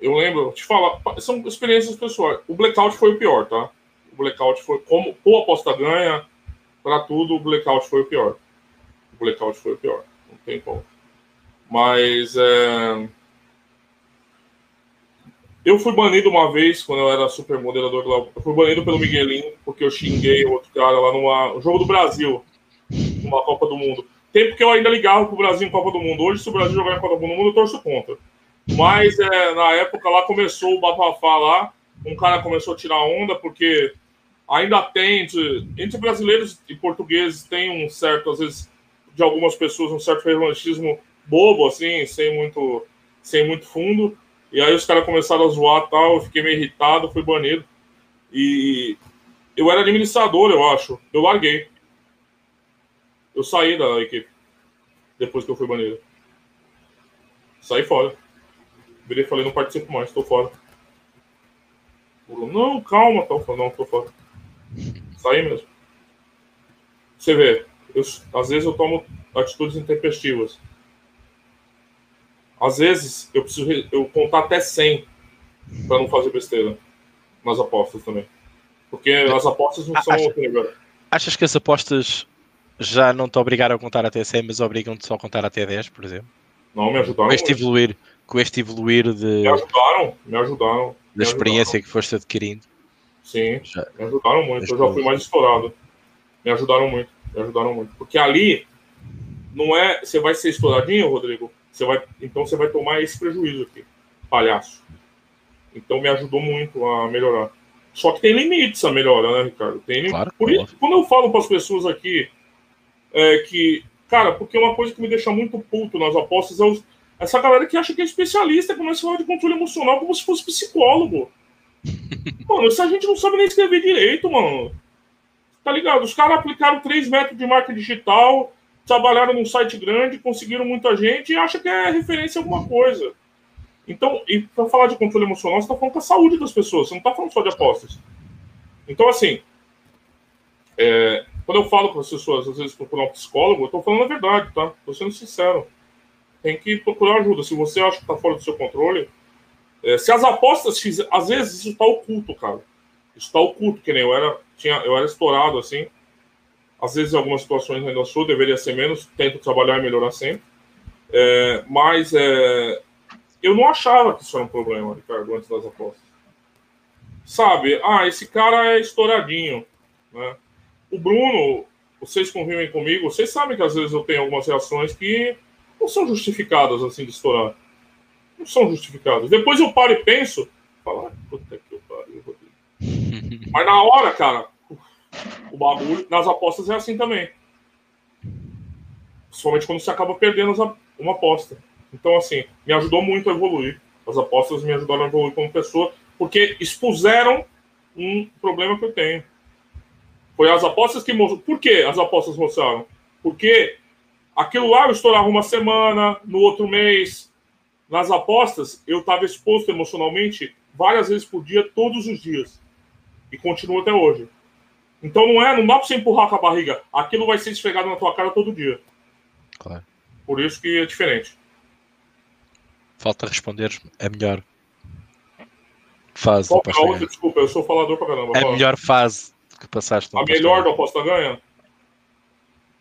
eu lembro, te falar, são experiências pessoais. O blackout foi o pior, tá? O blackout foi. Como o aposta ganha, para tudo, o blackout foi o pior. O blackout foi o pior. Não tem como. Mas. É, eu fui banido uma vez, quando eu era super moderador lá. Eu fui banido pelo Miguelinho, porque eu xinguei outro cara lá no jogo do Brasil, numa Copa do Mundo. Tempo que eu ainda ligava pro Brasil em Copa do Mundo. Hoje, se o Brasil jogar em Copa do Mundo, eu torço contra. Mas é, na época lá começou o bafafá lá. Um cara começou a tirar onda, porque ainda tem, entre, entre brasileiros e portugueses, tem um certo, às vezes, de algumas pessoas, um certo revanchismo bobo, assim, sem muito, sem muito fundo. E aí os caras começaram a zoar tal, eu fiquei meio irritado, fui banido. E eu era administrador, eu acho. Eu larguei. Eu saí da equipe. Depois que eu fui banido. Saí fora. Virei falei, não participo mais, tô fora. Não, calma, tal. Falei, não, tô fora. Saí mesmo. Você vê, eu, às vezes eu tomo atitudes intempestivas. Às vezes, eu preciso eu contar até 100 para não fazer besteira nas apostas também. Porque as apostas não são Acha, Achas que as apostas já não te obrigaram a contar até 100, mas obrigam-te só a contar até 10, por exemplo? Não, me ajudaram. Com este evoluir, com este evoluir de. Me ajudaram, me ajudaram. Da experiência que foste adquirindo. Sim, já, me ajudaram muito. Eu já fui mais estourado. Me ajudaram muito, me ajudaram muito. Porque ali não é. Você vai ser estouradinho, Rodrigo? Você vai, então você vai tomar esse prejuízo aqui, palhaço. Então me ajudou muito a melhorar. Só que tem limites a melhora, né, Ricardo? Tem claro, Por isso, quando eu falo para as pessoas aqui é, que, cara, porque uma coisa que me deixa muito puto nas apostas é os, essa galera que acha que é especialista, começa a falar de controle emocional como se fosse psicólogo. [laughs] mano, essa gente não sabe nem escrever direito, mano. Tá ligado? Os caras aplicaram três métodos de marca digital, trabalharam num site grande, conseguiram muita gente e acha que é referência a alguma coisa. Então, e para falar de controle emocional, você está falando com a saúde das pessoas, você não está falando só de apostas. Então, assim, é, quando eu falo com as pessoas, às vezes procurar um psicólogo, eu estou falando a verdade, tá? Estou sendo sincero. Tem que procurar ajuda. Se você acha que está fora do seu controle, é, se as apostas fizer, às vezes isso está oculto, cara. Isso está oculto, que nem eu era, tinha, eu era estourado assim. Às vezes, em algumas situações ainda sou, deveria ser menos. Tento trabalhar e melhorar sempre. É, mas é, eu não achava que isso era um problema, Ricardo, antes das apostas. Sabe, ah, esse cara é estouradinho, né? O Bruno, vocês convivem comigo, vocês sabem que às vezes eu tenho algumas reações que não são justificadas, assim, de estourar. Não são justificadas. Depois eu paro e penso, falo, ah, puta que eu pariu, Rodrigo. [laughs] Mas na hora, cara, o bagulho, nas apostas é assim também. Principalmente quando você acaba perdendo uma aposta. Então, assim, me ajudou muito a evoluir. As apostas me ajudaram a evoluir como pessoa, porque expuseram um problema que eu tenho. Foi as apostas que mostraram. Por que as apostas mostraram? Porque aquilo lá eu estourava uma semana, no outro mês. Nas apostas, eu estava exposto emocionalmente várias vezes por dia, todos os dias. E continuo até hoje. Então não é, não dá para você empurrar com a barriga. Aquilo vai ser esfregado na tua cara todo dia. Claro. Por isso que é diferente. Falta responder a melhor fase. Qual, a outra, desculpa, eu sou falador pra caramba. A melhor fase que passaste. A melhor da aposta ganha?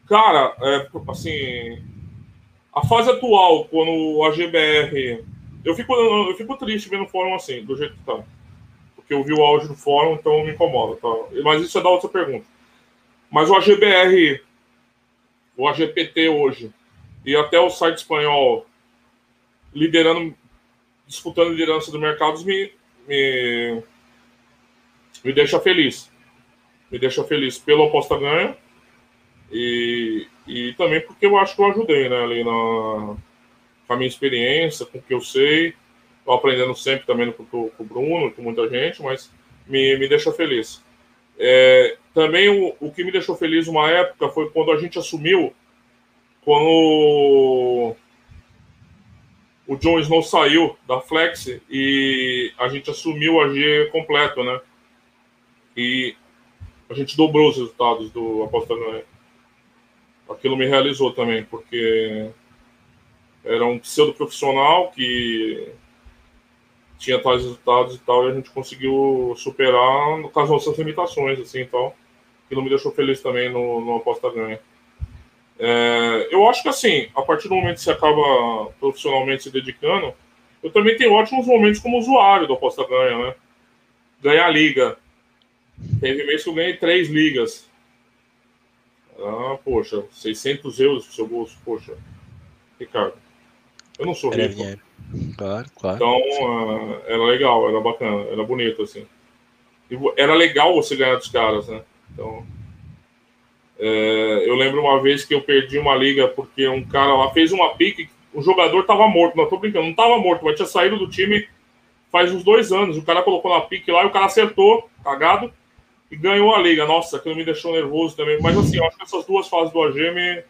Cara, é, assim, a fase atual, quando a GBR. Eu fico, eu fico triste vendo o fórum assim, do jeito que tá. Porque eu vi o áudio do fórum, então me incomoda. Tá? Mas isso é da outra pergunta. Mas o AGBR, o AGPT hoje, e até o site espanhol liderando, disputando liderança do mercado me, me, me deixa feliz. Me deixa feliz pela aposta ganha e, e também porque eu acho que eu ajudei, né, ali na, com a minha experiência, com o que eu sei. Estou aprendendo sempre também com, com o Bruno, com muita gente, mas me, me deixa feliz. É, também o, o que me deixou feliz uma época foi quando a gente assumiu, quando o John Snow saiu da Flex e a gente assumiu o AG completo, né? E a gente dobrou os resultados do Aposta Ganha. Aquilo me realizou também, porque era um pseudo profissional que tinha tais resultados e tal, e a gente conseguiu superar com as nossas limitações, assim, então, aquilo me deixou feliz também no, no Aposta Ganha. É, eu acho que assim, a partir do momento que você acaba profissionalmente se dedicando, eu também tenho ótimos momentos como usuário do Aposta Ganha, né? Ganhar liga. Teve mês que eu ganhei três ligas. Ah, poxa, 600 euros pro seu bolso, poxa. Ricardo, eu não sou rico. Claro, claro. Então, uh, era legal, era bacana, era bonito, assim. E era legal você ganhar dos caras, né? Então, é, eu lembro uma vez que eu perdi uma liga porque um cara lá fez uma pique, o jogador tava morto, não tô brincando, não tava morto, mas tinha saído do time faz uns dois anos. O cara colocou na pique lá e o cara acertou, cagado, e ganhou a liga. Nossa, aquilo me deixou nervoso também. Mas assim, eu acho que essas duas fases do AGM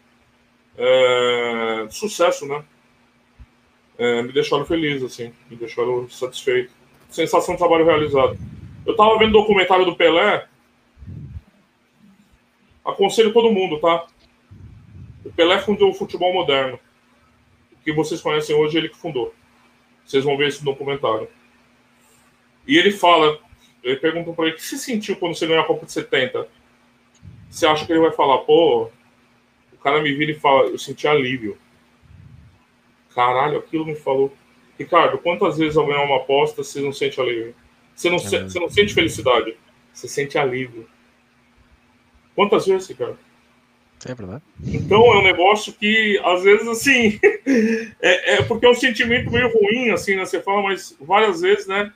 é, sucesso, né? É, me deixaram feliz, assim, me deixaram satisfeito. Sensação de trabalho realizado. Eu tava vendo o documentário do Pelé, Aconselho todo mundo, tá? O Pelé fundou o futebol moderno. O que vocês conhecem hoje, ele que fundou. Vocês vão ver esse documentário. E ele fala, ele pergunta para ele, o que você sentiu quando você ganhou a Copa de 70? Você acha que ele vai falar, pô, o cara me vira e fala, eu senti alívio. Caralho, aquilo me falou. Ricardo, quantas vezes ao ganhar uma aposta você não sente alívio? Você não, é se, você não sente felicidade, você sente alívio. Quantas vezes, Ricardo? É verdade. Então é um negócio que, às vezes, assim, [laughs] é, é, porque é um sentimento meio ruim, assim, né? Você fala, mas várias vezes, né?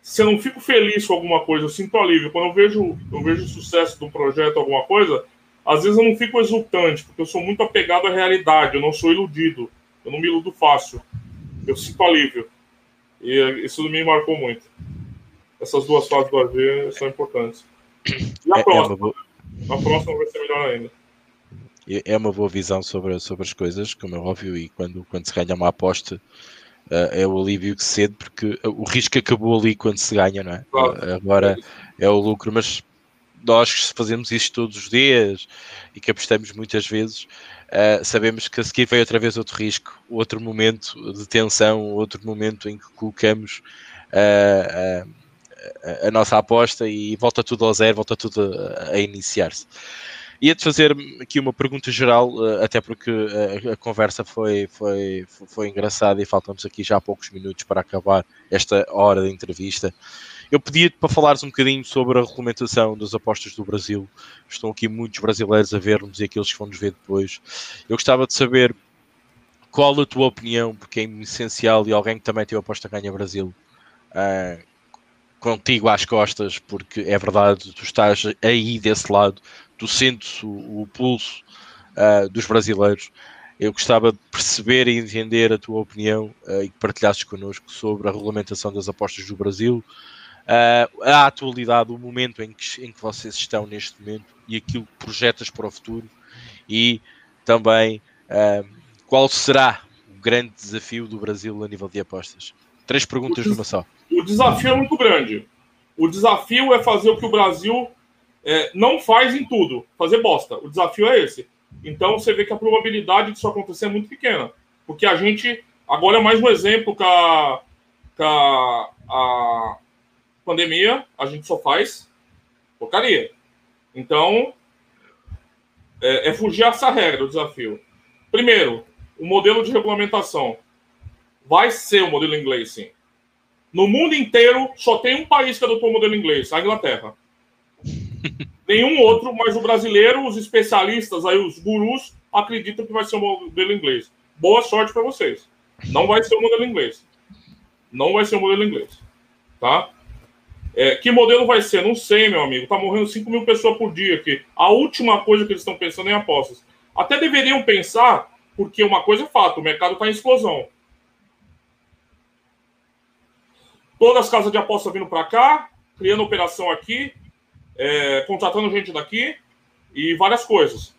Se eu não fico feliz com alguma coisa, eu sinto alívio. Quando eu vejo, eu vejo o sucesso de um projeto, alguma coisa, às vezes eu não fico exultante, porque eu sou muito apegado à realidade, eu não sou iludido, eu não me iludo fácil. Eu sinto alívio. E isso me marcou muito. Essas duas fases do AG são importantes. E a é, próxima? É boa... A próxima vai ser melhor ainda. É uma boa visão sobre, sobre as coisas, como é óbvio, e quando, quando se ganha uma aposta uh, é o alívio que cede, porque o risco acabou ali quando se ganha, não é? Claro. Agora é o lucro, mas nós que fazemos isto todos os dias e que apostamos muitas vezes, uh, sabemos que a seguir vem outra vez outro risco, outro momento de tensão, outro momento em que colocamos uh, a, a, nossa aposta e volta tudo ao zero, volta tudo a, a iniciar-se. Ia-te fazer aqui uma pergunta geral, até porque a, conversa foi, foi, foi engraçada e faltamos aqui já poucos minutos para acabar esta hora de entrevista. Eu pedi-te para falares um bocadinho sobre a regulamentação das apostas do Brasil. Estão aqui muitos brasileiros a ver-nos e aqueles que vão nos ver depois. Eu gostava de saber qual a tua opinião, porque é essencial e alguém que também tem aposta ganha Brasil. Uh, contigo às costas, porque é verdade, tu estás aí desse lado, tu sentes o, o pulso uh, dos brasileiros. Eu gostava de perceber e entender a tua opinião uh, e que partilhasses connosco sobre a regulamentação das apostas do Brasil, uh, a atualidade, o momento em que, em que vocês estão neste momento e aquilo que projetas para o futuro e também uh, qual será o grande desafio do Brasil a nível de apostas? Três perguntas numa só. O desafio é muito grande. O desafio é fazer o que o Brasil é, não faz em tudo, fazer bosta. O desafio é esse. Então você vê que a probabilidade disso acontecer é muito pequena. Porque a gente. Agora é mais um exemplo que a, que a, a pandemia, a gente só faz porcaria. Então, é, é fugir essa regra, o desafio. Primeiro, o modelo de regulamentação vai ser o modelo inglês, sim. No mundo inteiro, só tem um país que adotou o modelo inglês, a Inglaterra. [laughs] Nenhum outro, mas o brasileiro, os especialistas, aí os gurus, acreditam que vai ser o modelo inglês. Boa sorte para vocês. Não vai ser o modelo inglês. Não vai ser o modelo inglês. Tá? É, que modelo vai ser? Não sei, meu amigo. Tá morrendo 5 mil pessoas por dia aqui. A última coisa que eles estão pensando é em apostas. Até deveriam pensar, porque uma coisa é fato: o mercado está em explosão. Todas as casas de aposta vindo para cá, criando operação aqui, é, contratando gente daqui e várias coisas.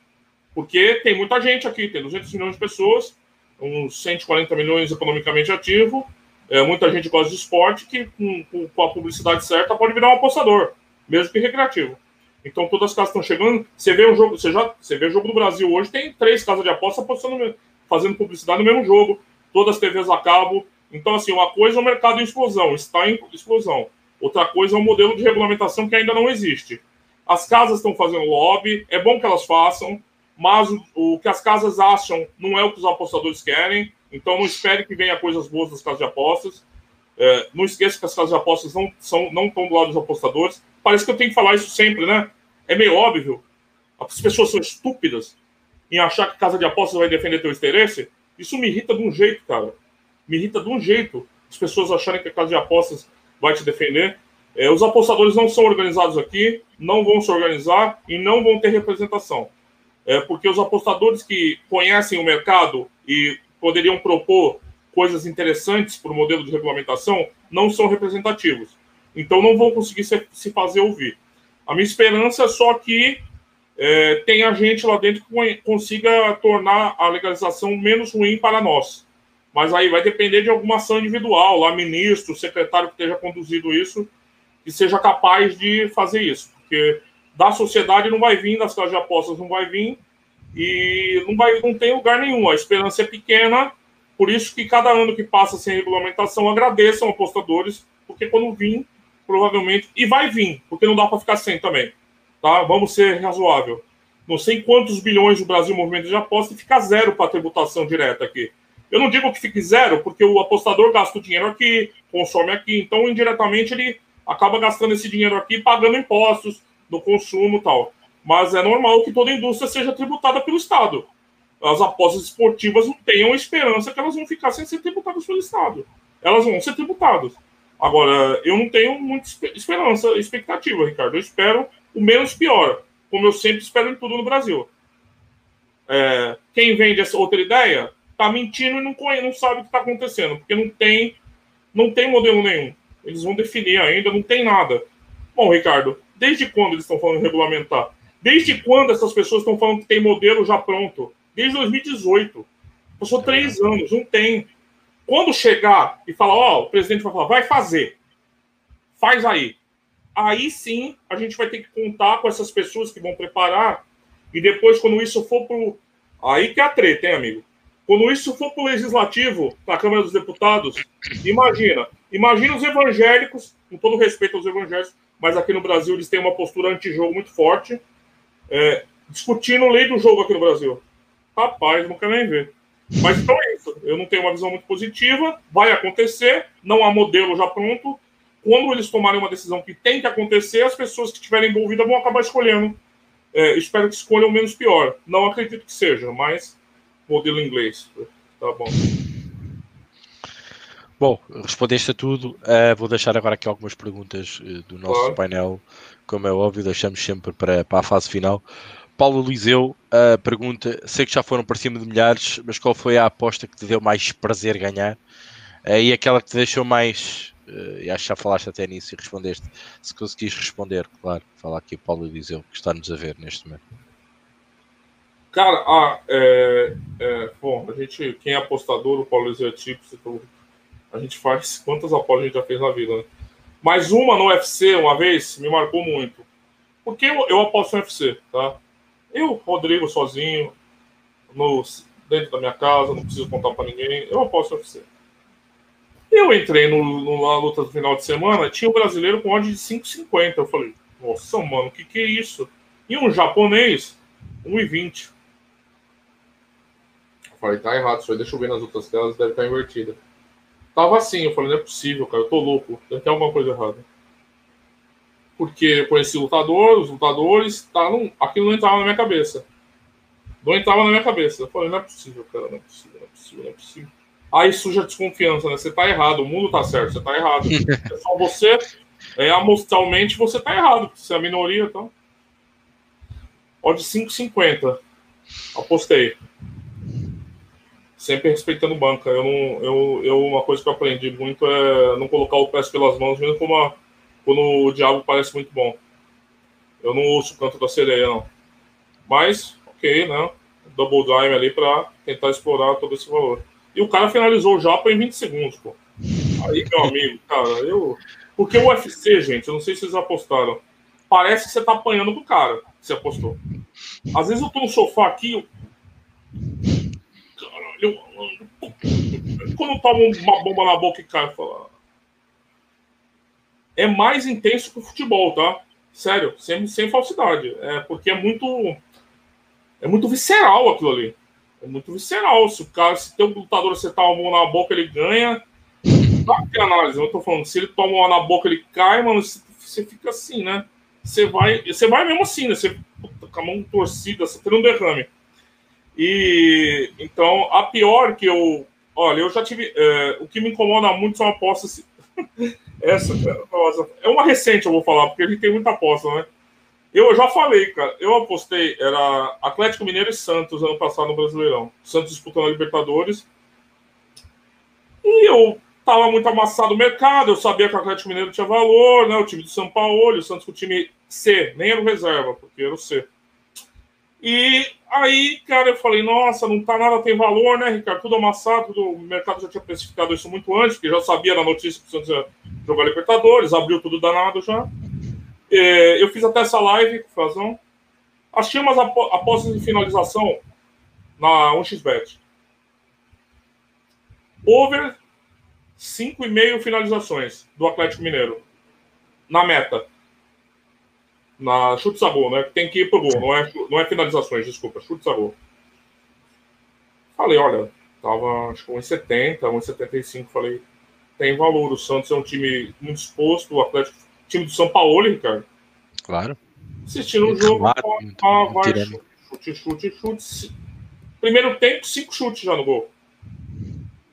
Porque tem muita gente aqui, tem 200 milhões de pessoas, uns 140 milhões economicamente ativo é, muita gente gosta de esporte que, com, com, a publicidade certa, pode virar um apostador, mesmo que recreativo. Então, todas as casas estão chegando. Você vê o jogo, você já você vê o jogo do Brasil hoje, tem três casas de aposta apostando, fazendo publicidade no mesmo jogo, todas as TVs a cabo. Então, assim, uma coisa é o mercado em explosão, está em explosão. Outra coisa é o modelo de regulamentação que ainda não existe. As casas estão fazendo lobby, é bom que elas façam, mas o, o que as casas acham não é o que os apostadores querem. Então não espere que venha coisas boas das casas de apostas. É, não esqueça que as casas de apostas não, são, não estão do lado dos apostadores. Parece que eu tenho que falar isso sempre, né? É meio óbvio. As pessoas são estúpidas em achar que casa de apostas vai defender teu interesse. Isso me irrita de um jeito, cara. Me irrita de um jeito. As pessoas acharem que a casa de apostas vai te defender. É, os apostadores não são organizados aqui, não vão se organizar e não vão ter representação. É, porque os apostadores que conhecem o mercado e poderiam propor coisas interessantes para o modelo de regulamentação não são representativos. Então não vão conseguir se, se fazer ouvir. A minha esperança é só que é, tenha gente lá dentro que consiga tornar a legalização menos ruim para nós. Mas aí vai depender de alguma ação individual, lá ministro, secretário que esteja conduzindo isso, que seja capaz de fazer isso. Porque da sociedade não vai vir, das casas de apostas não vai vir, e não, vai, não tem lugar nenhum. A esperança é pequena, por isso que cada ano que passa sem regulamentação, agradeçam apostadores, porque quando vir, provavelmente, e vai vir, porque não dá para ficar sem também. Tá? Vamos ser razoável. Não sei quantos bilhões o Brasil movimento de aposta e fica zero para tributação direta aqui. Eu não digo que fique zero, porque o apostador gasta o dinheiro aqui, consome aqui, então indiretamente ele acaba gastando esse dinheiro aqui, pagando impostos no consumo tal. Mas é normal que toda indústria seja tributada pelo Estado. As apostas esportivas não tenham esperança que elas vão ficar sem ser tributadas pelo Estado. Elas vão ser tributadas. Agora, eu não tenho muita esperança, expectativa, Ricardo. Eu espero o menos pior, como eu sempre espero em tudo no Brasil. É, quem vende essa outra ideia está mentindo e não, não sabe o que está acontecendo, porque não tem, não tem modelo nenhum. Eles vão definir ainda, não tem nada. Bom, Ricardo, desde quando eles estão falando regulamentar? Desde quando essas pessoas estão falando que tem modelo já pronto? Desde 2018. Passou três anos, não tem. Quando chegar e falar, ó, oh, o presidente vai falar, vai fazer. Faz aí. Aí sim a gente vai ter que contar com essas pessoas que vão preparar. E depois, quando isso for pro. Aí que é a treta, hein, amigo? Quando isso for para o legislativo, para a Câmara dos Deputados, imagina. Imagina os evangélicos, com todo respeito aos evangélicos, mas aqui no Brasil eles têm uma postura anti-jogo muito forte, é, discutindo lei do jogo aqui no Brasil. Rapaz, não quero nem ver. Mas então é isso. Eu não tenho uma visão muito positiva. Vai acontecer, não há modelo já pronto. Quando eles tomarem uma decisão que tem que acontecer, as pessoas que estiverem envolvidas vão acabar escolhendo. É, espero que escolham menos pior. Não acredito que seja, mas modelo inglês. Tá bom. Bom, respondeste a tudo. Uh, vou deixar agora aqui algumas perguntas uh, do nosso claro. painel. Como é óbvio, deixamos sempre para, para a fase final. Paulo Liseu uh, pergunta: sei que já foram para cima de milhares, mas qual foi a aposta que te deu mais prazer ganhar? e aquela que te deixou mais. e acho que já falaste até nisso e respondeste. Se conseguis responder, claro. Fala aqui Paulo Liseu, que está-nos a ver neste momento. Cara, ah, é, é, bom, a gente, quem é apostador, o Paulo é Tips, então a gente faz quantas apostas a gente já fez na vida, né? Mas uma no UFC, uma vez, me marcou muito. Porque eu, eu aposto no UFC, tá? Eu, Rodrigo, sozinho, no, dentro da minha casa, não preciso contar para ninguém, eu aposto no UFC. Eu entrei no, no, na luta do final de semana, tinha um brasileiro com ódio de 5,50. Eu falei, nossa, mano, o que, que é isso? E um japonês, 1,20. Falei, tá errado isso aí, deixa eu ver nas outras telas, deve estar invertida. Tava assim, eu falei, não é possível, cara, eu tô louco, ter alguma coisa errada. Porque eu conheci lutador, os lutadores, tá, não, aquilo não entrava na minha cabeça. Não entrava na minha cabeça. Eu falei, não é possível, cara, não é possível, não é possível, não é possível. Aí suja a desconfiança, né? Você tá errado, o mundo tá certo, você tá errado. É só você, é, amostralmente, você tá errado, você é a minoria, então. Ó, de 5,50. Apostei sempre respeitando banca. Eu não, eu, eu, uma coisa que eu aprendi muito é não colocar o pé pelas mãos, mesmo quando, quando o diabo parece muito bom. Eu não uso o canto da sereia, não. Mas, ok, né? Double dime ali para tentar explorar todo esse valor. E o cara finalizou o Japa em 20 segundos, pô. Aí, meu amigo, cara, eu. Porque o UFC, gente, eu não sei se vocês apostaram. Parece que você tá apanhando pro cara que você apostou. Às vezes eu tô no sofá aqui, quando toma uma bomba na boca e cai, fala. É mais intenso que o futebol, tá? Sério, sem, sem falsidade. É porque é muito. É muito visceral aquilo ali. É muito visceral. Se o cara, se tem um lutador acertar uma mão na boca, ele ganha. Tem análise, eu tô falando. Se ele toma uma na boca, ele cai, mano, você fica assim, né? Você vai, você vai mesmo assim, né? Você com a mão torcida, você tem um derrame. E então, a pior que eu. Olha, eu já tive. É, o que me incomoda muito são apostas. [laughs] Essa, é uma recente, eu vou falar, porque a gente tem muita aposta, né? Eu já falei, cara. Eu apostei, era Atlético Mineiro e Santos ano passado no Brasileirão. Santos disputando a Libertadores. E eu tava muito amassado o mercado, eu sabia que o Atlético Mineiro tinha valor, né? O time do São Paulo, o Santos com o time C, nem era o reserva, porque era o C. E aí, cara, eu falei, nossa, não tá nada, tem valor, né, Ricardo? Tudo amassado, tudo, o mercado já tinha precificado isso muito antes, porque já sabia na notícia que o Santos ia jogar Libertadores, abriu tudo danado já. É, eu fiz até essa live com o Frazão. Achei umas apostas de finalização na 1xBet. Over 5,5 finalizações do Atlético Mineiro. Na meta na chute a gol, né? Tem que ir pro gol, não é, não é finalizações, desculpa, chute a gol. Falei, olha, Tava, acho que 1,70, 1,75. Falei, tem valor. O Santos é um time muito exposto, o Atlético, time do São Paulo, Ricardo. Claro. Assistindo o jogo, claro, ah, vai, chute, chute, chute. Primeiro tempo, cinco chutes já no gol.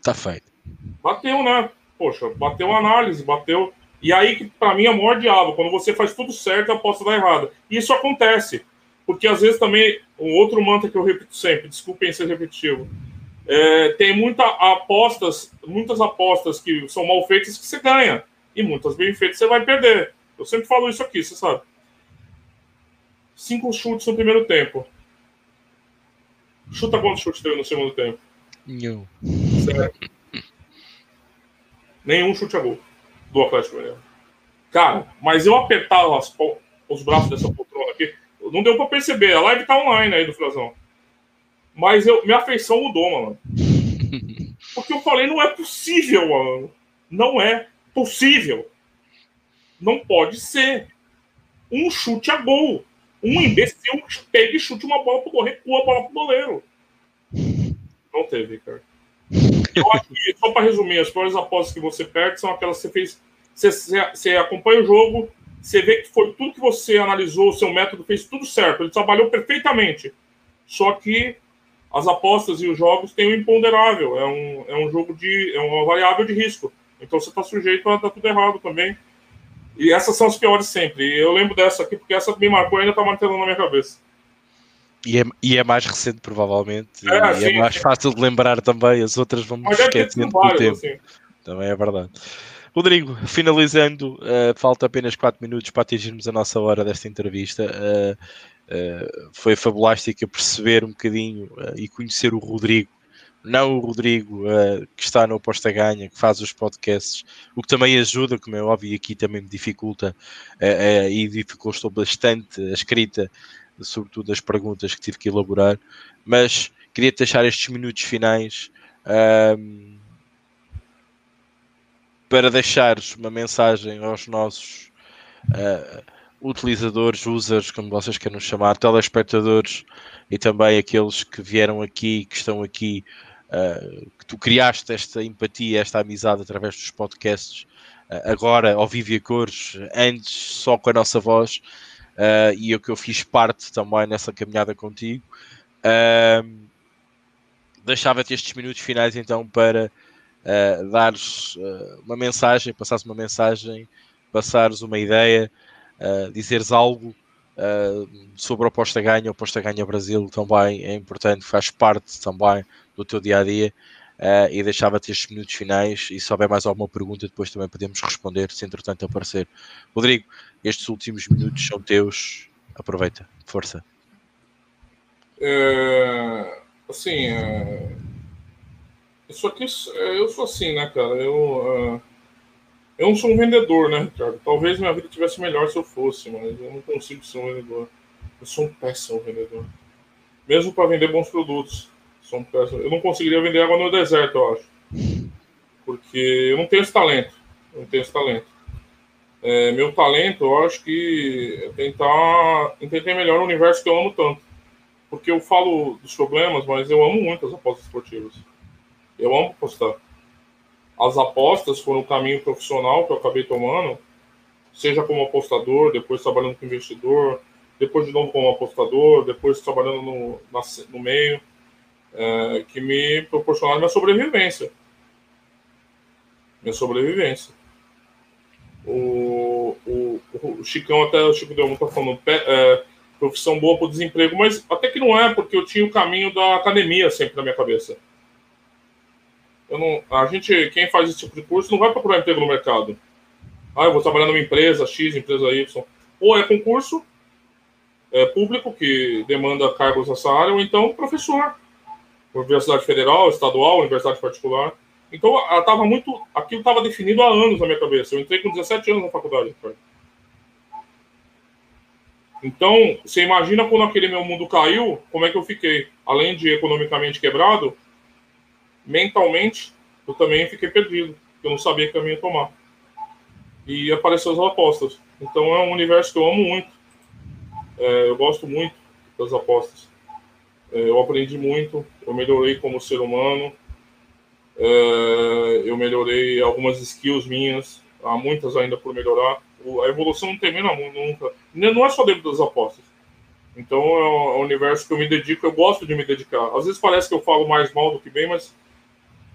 Tá feito. Bateu, né? Poxa, bateu a análise, bateu. E aí que para mim é o maior diabo, quando você faz tudo certo, a aposta dá errada. E isso acontece. Porque às vezes também, um outro mantra que eu repito sempre, desculpem ser repetitivo, é, tem muita apostas, muitas apostas que são mal feitas que você ganha. E muitas bem feitas você vai perder. Eu sempre falo isso aqui, você sabe. Cinco chutes no primeiro tempo. Chuta quantos chutes teve no segundo tempo? Nenhum. Nenhum chute a gol do Atlético Mineiro. Cara, mas eu apertar as, os braços dessa poltrona aqui, não deu para perceber. A live tá online aí do Frazão. Mas eu, minha afeição mudou, mano. [laughs] Porque eu falei, não é possível, mano. Não é possível. Não pode ser. Um chute a gol. Um imbecil pega e chute uma bola pro gol, recua a bola pro goleiro. Não teve, cara. Eu acho que, só para resumir, as piores apostas que você perde são aquelas que você fez. Você, você, acompanha o jogo, você vê que foi tudo que você analisou, o seu método fez tudo certo, ele trabalhou perfeitamente. Só que as apostas e os jogos têm um imponderável, é um, é um jogo de. é uma variável de risco. Então você está sujeito a dar tudo errado também. E essas são as piores sempre. Eu lembro dessa aqui, porque essa me marcou e ainda está mantendo na minha cabeça. E é, e é mais recente, provavelmente. É, e é sim, é mais sim. fácil de lembrar também. As outras vão esquecendo com o tempo. Assim. Também é verdade. Rodrigo, finalizando, uh, falta apenas 4 minutos para atingirmos a nossa hora desta entrevista. Uh, uh, foi fabulástico perceber um bocadinho e conhecer o Rodrigo, não o Rodrigo que está no Posta Ganha, que faz os podcasts, o que também ajuda, como é óbvio, e aqui também me dificulta e dificultou bastante a escrita sobretudo as perguntas que tive que elaborar, mas queria deixar estes minutos finais um, para deixares uma mensagem aos nossos uh, utilizadores, users, como vocês queiram chamar, telespectadores e também aqueles que vieram aqui, que estão aqui, uh, que tu criaste esta empatia, esta amizade através dos podcasts, uh, agora ao vivo e cores, antes só com a nossa voz uh, e eu que eu fiz parte também nessa caminhada contigo. Uh, Deixava-te estes minutos finais então para uh, dares uh, uma mensagem, passares uma mensagem, passares uma ideia, uh, dizeres algo sobre a Aposta Ganha, o Aposta Ganha Brasil também é importante, faz parte também do teu dia a dia. Uh, e deixava-te estes minutos finais e se houver mais alguma pergunta depois também podemos responder se entretanto aparecer. Rodrigo, estes últimos minutos são teus, aproveita, força. É, assim, é, isso aqui, é, eu sou assim, né, cara, eu, eu não sou um vendedor, né, Ricardo? Talvez minha vida tivesse melhor se eu fosse, mas eu não consigo ser um vendedor. Eu sou um péssimo vendedor. Mesmo para vender bons produtos. Um péssimo. Eu não conseguiria vender água no deserto, eu acho. Porque eu não tenho esse talento. Eu não tenho esse talento. É, meu talento, eu acho que é tentar entender melhor o universo que eu amo tanto. Porque eu falo dos problemas, mas eu amo muito as apostas esportivas. Eu amo apostar. As apostas foram o caminho profissional que eu acabei tomando, seja como apostador, depois trabalhando com investidor, depois de novo como apostador, depois trabalhando no, na, no meio, é, que me proporcionaram minha sobrevivência. Minha sobrevivência. O, o, o Chicão, até o Chico Delmo está falando, é, profissão boa para o desemprego, mas até que não é, porque eu tinha o caminho da academia sempre na minha cabeça. Eu não, a gente, quem faz esse tipo de curso, não vai procurar emprego no mercado. Ah, eu vou trabalhar numa empresa X, empresa Y. Ou é concurso é, público, que demanda cargos nessa área, ou então professor. Universidade Federal, estadual, universidade particular. Então, ela tava muito. Aquilo estava definido há anos na minha cabeça. Eu entrei com 17 anos na faculdade. Então, você imagina quando aquele meu mundo caiu, como é que eu fiquei? Além de economicamente quebrado, mentalmente, eu também fiquei perdido. Eu não sabia que caminho tomar. E apareceu as apostas. Então, é um universo que eu amo muito. É, eu gosto muito das apostas. É, eu aprendi muito, eu melhorei como ser humano É, eu melhorei algumas skills minhas, há muitas ainda por melhorar. A evolução não termina nunca. Não é só dentro das apostas. Então é um universo que eu me dedico, eu gosto de me dedicar. Às vezes parece que eu falo mais mal do que bem, mas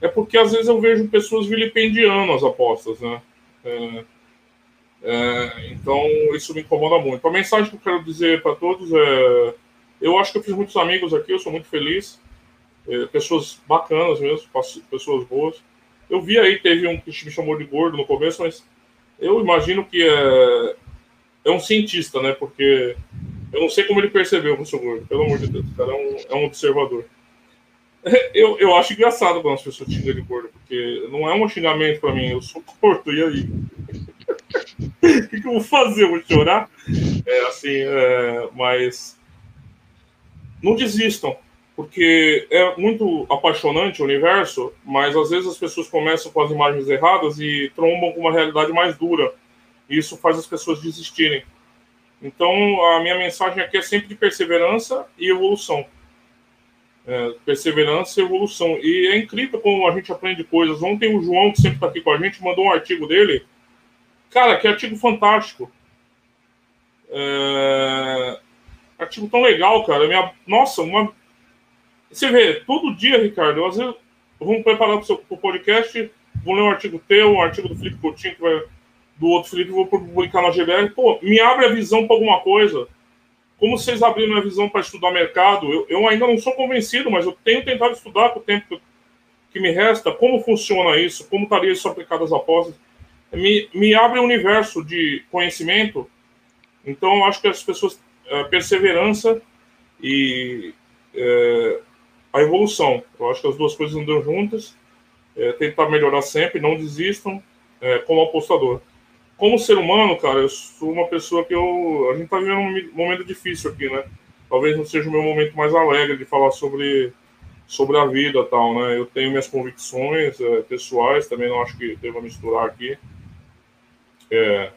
é porque às vezes eu vejo pessoas vilipendiando as apostas, né? É, é, então isso me incomoda muito. A mensagem que eu quero dizer para todos é: eu acho que eu fiz muitos amigos aqui, eu sou muito feliz, é, pessoas bacanas mesmo, pessoas boas. Eu vi aí, teve um que me chamou de gordo no começo, mas eu imagino que é, é um cientista, né? Porque eu não sei como ele percebeu que eu sou gordo, pelo amor de Deus, o cara é um, é um observador. [laughs] Eu, eu acho engraçado quando as pessoas xingam de gordo, porque não é um xingamento para mim, eu sou gordo, e aí? [laughs] o que, que, eu vou fazer? Eu vou chorar? É assim, é, mas não desistam, porque é muito apaixonante o universo, mas às vezes as pessoas começam com as imagens erradas e trombam com uma realidade mais dura. E isso faz as pessoas desistirem. Então, a minha mensagem aqui é sempre de perseverança e evolução. É, perseverança e evolução. E é incrível como a gente aprende coisas. Ontem o João, que sempre está aqui com a gente, mandou um artigo dele. Cara, que artigo fantástico. É... Artigo tão legal, cara. Minha... Nossa, uma. Você vê, todo dia, Ricardo, às vezes vamos preparar para o podcast, vou ler um artigo teu, um artigo do Felipe Coutinho, que vai do outro Felipe, vou publicar na GBR, pô, me abre a visão para alguma coisa. Como vocês abriram a visão para estudar mercado, eu, eu, ainda não sou convencido, mas eu tenho tentado estudar com o tempo que me resta, como funciona isso, como estaria isso aplicado às apostas. Me, me abre um universo de conhecimento. Então, eu acho que as pessoas, a perseverança e é, a evolução, eu acho que as duas coisas andam juntas. É, tentar melhorar sempre, não desistam, é, como apostador como ser humano, cara, eu sou uma pessoa que eu. A gente tá vivendo um momento difícil aqui, né? Talvez não seja o meu momento mais alegre de falar sobre, sobre a vida tal, né? Eu tenho minhas convicções é, pessoais, também não acho que deva misturar aqui. É,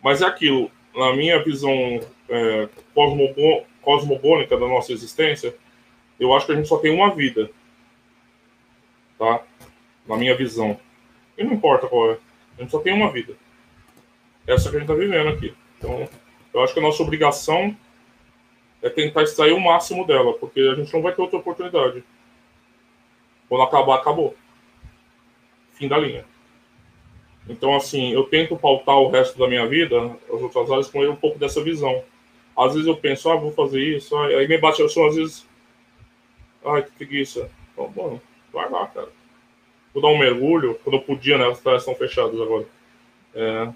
mas é aquilo, na minha visão é, cosmogônica da nossa existência, eu acho que a gente só tem uma vida. Tá? Na minha visão. E não importa qual é. A gente só tem uma vida essa que a gente está vivendo aqui. Então, eu acho que a nossa obrigação é tentar extrair o máximo dela, porque a gente não vai ter outra oportunidade. Quando acabar, acabou. Fim da linha. Então, assim, eu tento pautar o resto da minha vida, as outras áreas, com um pouco dessa visão. Às vezes eu penso, ah, vou fazer isso, aí me bate a som, às vezes, ai, que preguiça. Então, bom, vai lá, cara. Vou dar um mergulho, quando eu podia, né, as estão fechadas agora. É,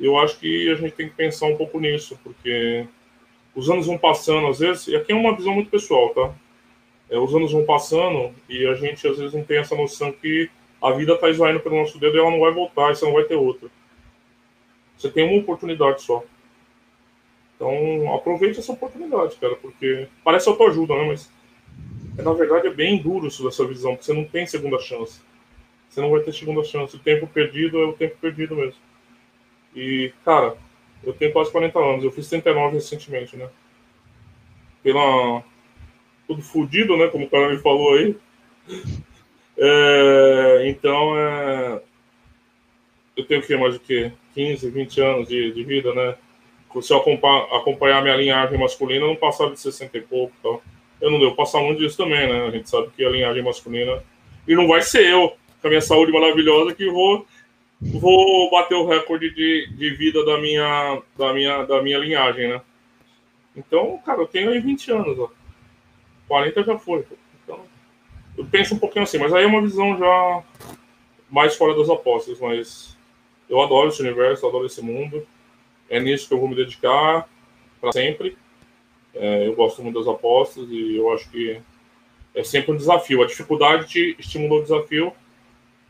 eu acho que a gente tem que pensar um pouco nisso, porque os anos vão passando, às vezes, e aqui é uma visão muito pessoal, tá? É, os anos vão passando e a gente às vezes não tem essa noção que a vida está esvaindo pelo nosso dedo e ela não vai voltar, e você não vai ter outra. Você tem uma oportunidade só. Então, aproveite essa oportunidade, cara, porque parece autoajuda, né? Mas na verdade é bem duro isso dessa visão, porque você não tem segunda chance. Você não vai ter segunda chance. O tempo perdido é o tempo perdido mesmo. E, cara, eu tenho quase 40 anos, eu fiz 39 recentemente, né? Pela. Tudo fudido, né? Como o cara me falou aí. [laughs] É, então, é, eu tenho que mais do que 15, 20 anos de, de vida, né? Se eu acompanhar, minha linhagem masculina, não passava de 60 e pouco. Então, eu não devo passar muito disso também, né? A gente sabe que a linhagem masculina. E não vai ser eu, com a minha saúde maravilhosa, que vou vou bater o recorde de, de vida da minha, da, minha, da minha linhagem, né? Então, cara, eu tenho aí 20 anos, ó. 40 já foi. Então, eu penso um pouquinho assim, mas aí é uma visão já mais fora das apostas, mas eu adoro esse universo, adoro esse mundo. É nisso que eu vou me dedicar para sempre. É, eu gosto muito das apostas e eu acho que é sempre um desafio. A dificuldade te estimula o desafio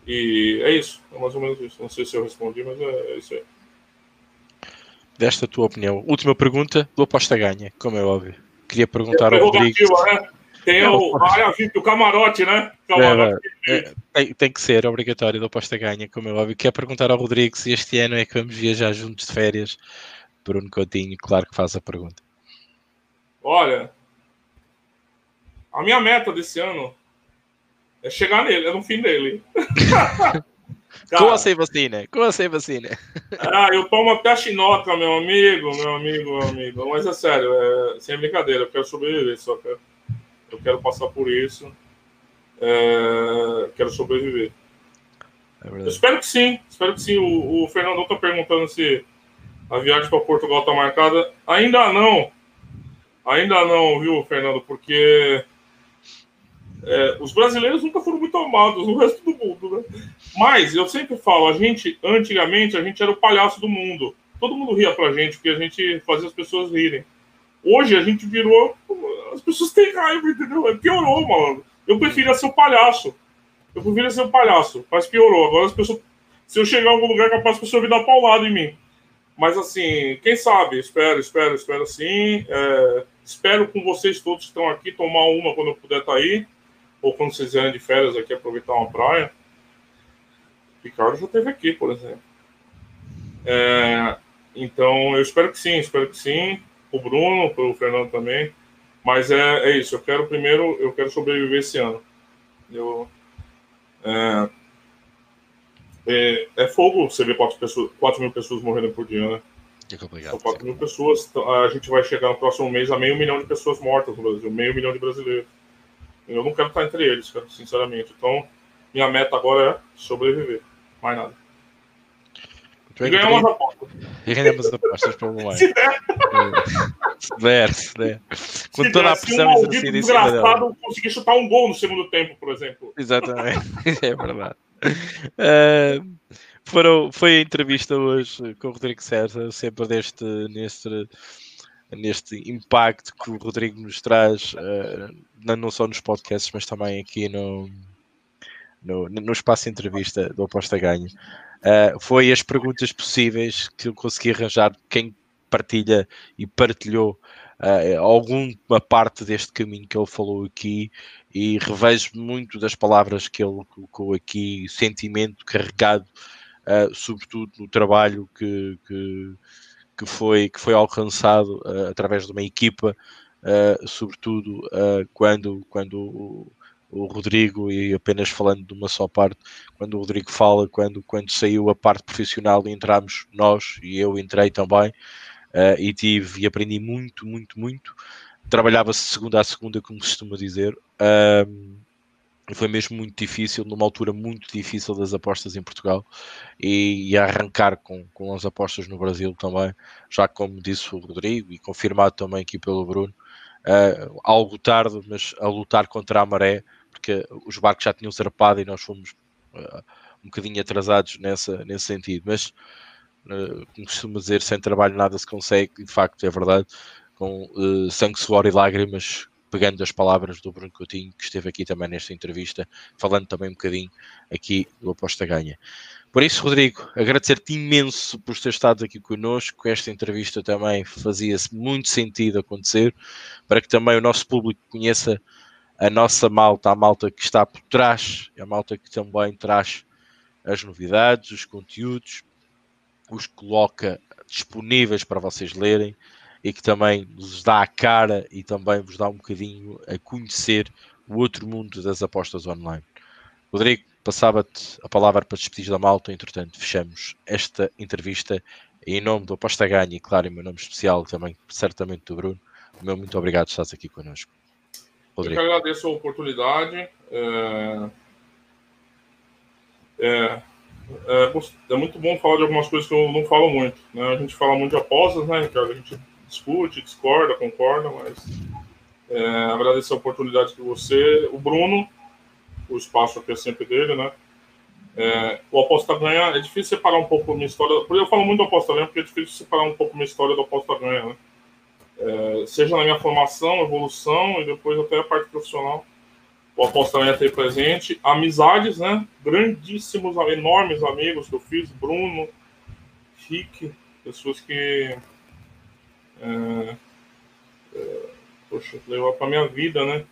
e é isso, é mais ou menos isso. Não sei se eu respondi, mas é, é isso aí. Desta tua opinião. Última pergunta do Aposta Ganha, como é óbvio. Queria perguntar é ao Rodrigo. Né? Tem o, ah, o camarote, né? Camarote. É, é, tem, tem, que ser obrigatório do Aposta Ganha, como é óbvio. Quer perguntar ao Rodrigo se este ano é que vamos viajar juntos de férias. Bruno Coutinho, claro que faz a pergunta. Olha, a minha meta desse ano É chegar nele, é no fim dele. Cara, [laughs] com ou sem vacina? Com ou sem vacina? [laughs] Ah, eu tomo até a chinoca, meu amigo, meu amigo, meu amigo. Mas é sério, é, sem brincadeira, eu quero sobreviver, só que eu quero passar por isso. É, quero sobreviver. É espero que sim, espero que sim. O, o Fernando está perguntando se a viagem para Portugal está marcada. Ainda não. Ainda não, viu, Fernando? Porque é, os brasileiros nunca foram muito amados no resto do mundo, né? Mas eu sempre falo, a gente, antigamente, a gente era o palhaço do mundo. Todo mundo ria pra gente, porque a gente fazia as pessoas rirem. Hoje a gente virou. As pessoas têm raiva, entendeu? Piorou, mano. Eu preferia ser o palhaço. Eu preferia ser o palhaço, mas piorou. Agora as pessoas. Se eu chegar em algum lugar, capaz as pessoas vir dar paulada em mim. Mas assim, quem sabe? Espero, espero, espero sim. É, espero com vocês todos que estão aqui tomar uma quando eu puder estar tá aí ou quando vocês vierem de férias aqui aproveitar uma praia. Ricardo já esteve aqui, por exemplo. É, então, eu espero que sim, espero que sim. O Bruno, o Fernando também. Mas é, é isso, eu quero primeiro, eu quero sobreviver esse ano. Eu, é, é, é fogo você ver 4, pessoas, 4 mil pessoas morrendo por dia, né? São 4 mil pessoas. Então, a gente vai chegar no próximo mês a meio milhão de pessoas mortas no Brasil, meio milhão de brasileiros. Eu não quero estar entre eles, cara, sinceramente. Então, minha meta agora é sobreviver. Mais nada. E ganhar umas apostas. [laughs] E ganhamos apostas para o online. Se der. Se der, se der. Com se toda a pressão um exercida em cima dela. conseguir chutar um gol no segundo tempo, por exemplo. Exatamente. [laughs] é verdade. Uh, foram, foi a entrevista hoje com o Rodrigo César, sempre deste, neste neste impacto que o Rodrigo nos traz, uh, não só nos podcasts, mas também aqui no, no, no espaço de entrevista do Aposta Ganho. Uh, foi as perguntas possíveis que eu consegui arranjar quem partilha e partilhou uh, alguma parte deste caminho que ele falou aqui. E revejo muito das palavras que ele colocou aqui, sentimento carregado, uh, sobretudo no trabalho que, que que foi, que foi alcançado através de uma equipa, sobretudo quando, quando o, Rodrigo, e apenas falando de uma só parte, quando o Rodrigo fala, quando, quando saiu a parte profissional entramos nós, e eu entrei também, e tive e aprendi muito, muito, muito. Trabalhava-se segunda a segunda, como costuma dizer. Uh, foi mesmo muito difícil, numa altura muito difícil das apostas em Portugal e, e arrancar com, com as apostas no Brasil também, já como disse o Rodrigo e confirmado também aqui pelo Bruno, uh, algo tarde, mas a lutar contra a maré, porque os barcos já tinham zarpado e nós fomos uh, um bocadinho atrasados nessa, nesse sentido, mas uh, como costuma dizer, sem trabalho nada se consegue, e de facto é verdade, com sangue, suor e lágrimas pegando as palavras do Bruno Coutinho, que esteve aqui também nesta entrevista, falando também um bocadinho aqui do Aposta Ganha. Por isso, Rodrigo, agradecer-te imenso por ter estado aqui connosco. Esta entrevista também fazia-se muito sentido acontecer, para que também o nosso público conheça a nossa malta, a malta que está por trás, a malta que também traz as novidades, os conteúdos, os coloca disponíveis para vocês lerem e que também vos dá a cara e também vos dá um bocadinho a conhecer o outro mundo das apostas online. Rodrigo, passava-te a palavra para despedir da malta, entretanto, fechamos esta entrevista em nome do Aposta Ganha e, claro, em meu nome especial também, certamente do Bruno. Meu muito obrigado por estás aqui connosco. Rodrigo. Eu que agradeço a oportunidade. É... É... É, é, muito bom falar de algumas coisas que eu não falo muito. Né? A gente fala muito de apostas, né, Ricardo? A gente discute, discorda, concorda, mas é, agradecer a oportunidade que você, o Bruno, o espaço aqui é sempre dele, né? É, o aposta ganha, é difícil separar um pouco minha história, porque eu falo muito do aposta ganha, porque é difícil separar um pouco minha história do aposta ganha, né? É, seja na minha formação, evolução e depois até a parte profissional. O aposta ganha tem presente, amizades, né? Grandíssimos, enormes amigos que eu fiz, Bruno, Rick, pessoas que é, é, poxa, levou para minha vida, né?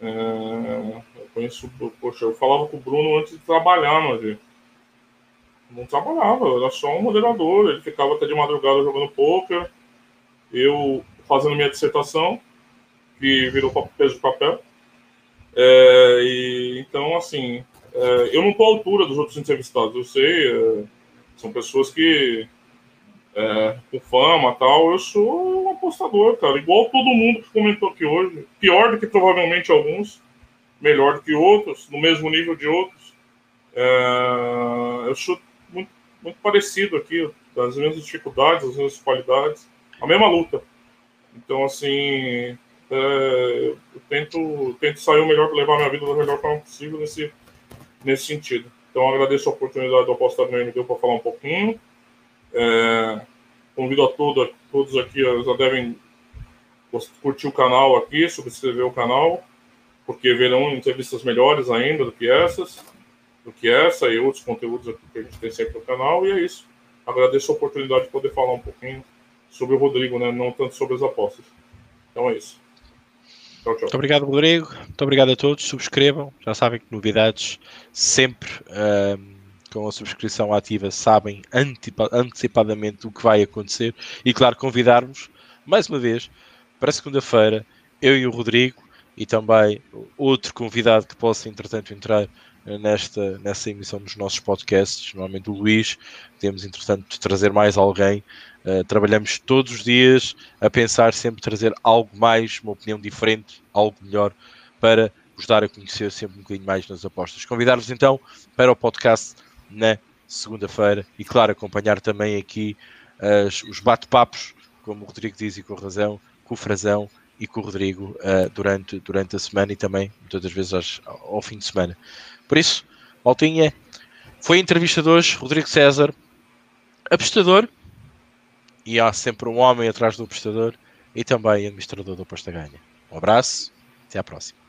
É, eu conheço, poxa, eu falava com o Bruno antes de trabalhar, mas não trabalhava, era só um moderador, ele ficava até de madrugada jogando poker, eu fazendo minha dissertação, que virou peso de papel, É, e, então, assim, é, eu não estou à altura dos outros entrevistados, eu sei, é, são pessoas que é, com fama tal, eu sou um apostador, cara, igual todo mundo que comentou aqui hoje, pior do que provavelmente alguns, melhor do que outros, no mesmo nível de outros. É, eu sou muito, muito parecido aqui, as mesmas dificuldades, as mesmas qualidades, a mesma luta. Então, assim, é, eu tento, tento sair o melhor, levar minha vida da melhor forma possível nesse, nesse sentido. Então, agradeço a oportunidade do Apostar no MDU para falar um pouquinho. É, convido a todo, todos aqui, já devem curtir o canal aqui, subscrever o canal, porque verão entrevistas melhores ainda do que essas, do que essa e outros conteúdos que a gente tem sempre no canal, e é isso. Agradeço a oportunidade de poder falar um pouquinho sobre o Rodrigo, né? não tanto sobre as apostas. Então é isso. Tchau, tchau. Muito obrigado, Rodrigo. Muito obrigado a todos. Subscrevam. Já sabem que novidades sempre um, com a subscrição ativa sabem antecipadamente o que vai acontecer. E claro, convidar-vos mais uma vez para segunda-feira, eu e o Rodrigo e também outro convidado que possa, entretanto, entrar nesta, nessa emissão dos nossos podcasts, normalmente o Luís. Temos, entretanto, de trazer mais alguém Uh, trabalhamos todos os dias a pensar sempre trazer algo mais, uma opinião diferente, algo melhor para vos dar a conhecer sempre um bocadinho mais nas apostas. Convidar-vos então para o podcast na segunda-feira e, claro, acompanhar também aqui as, os bate-papos, como o Rodrigo diz e com razão, com o Frazão e com o Rodrigo uh, durante, durante a semana e também muitas das vezes ao fim de semana. Por isso, Maltinha, foi entrevista de hoje, Rodrigo César, apostador, e há sempre um homem atrás do apostador e também administrador do aposta ganha. Um abraço, até à próxima.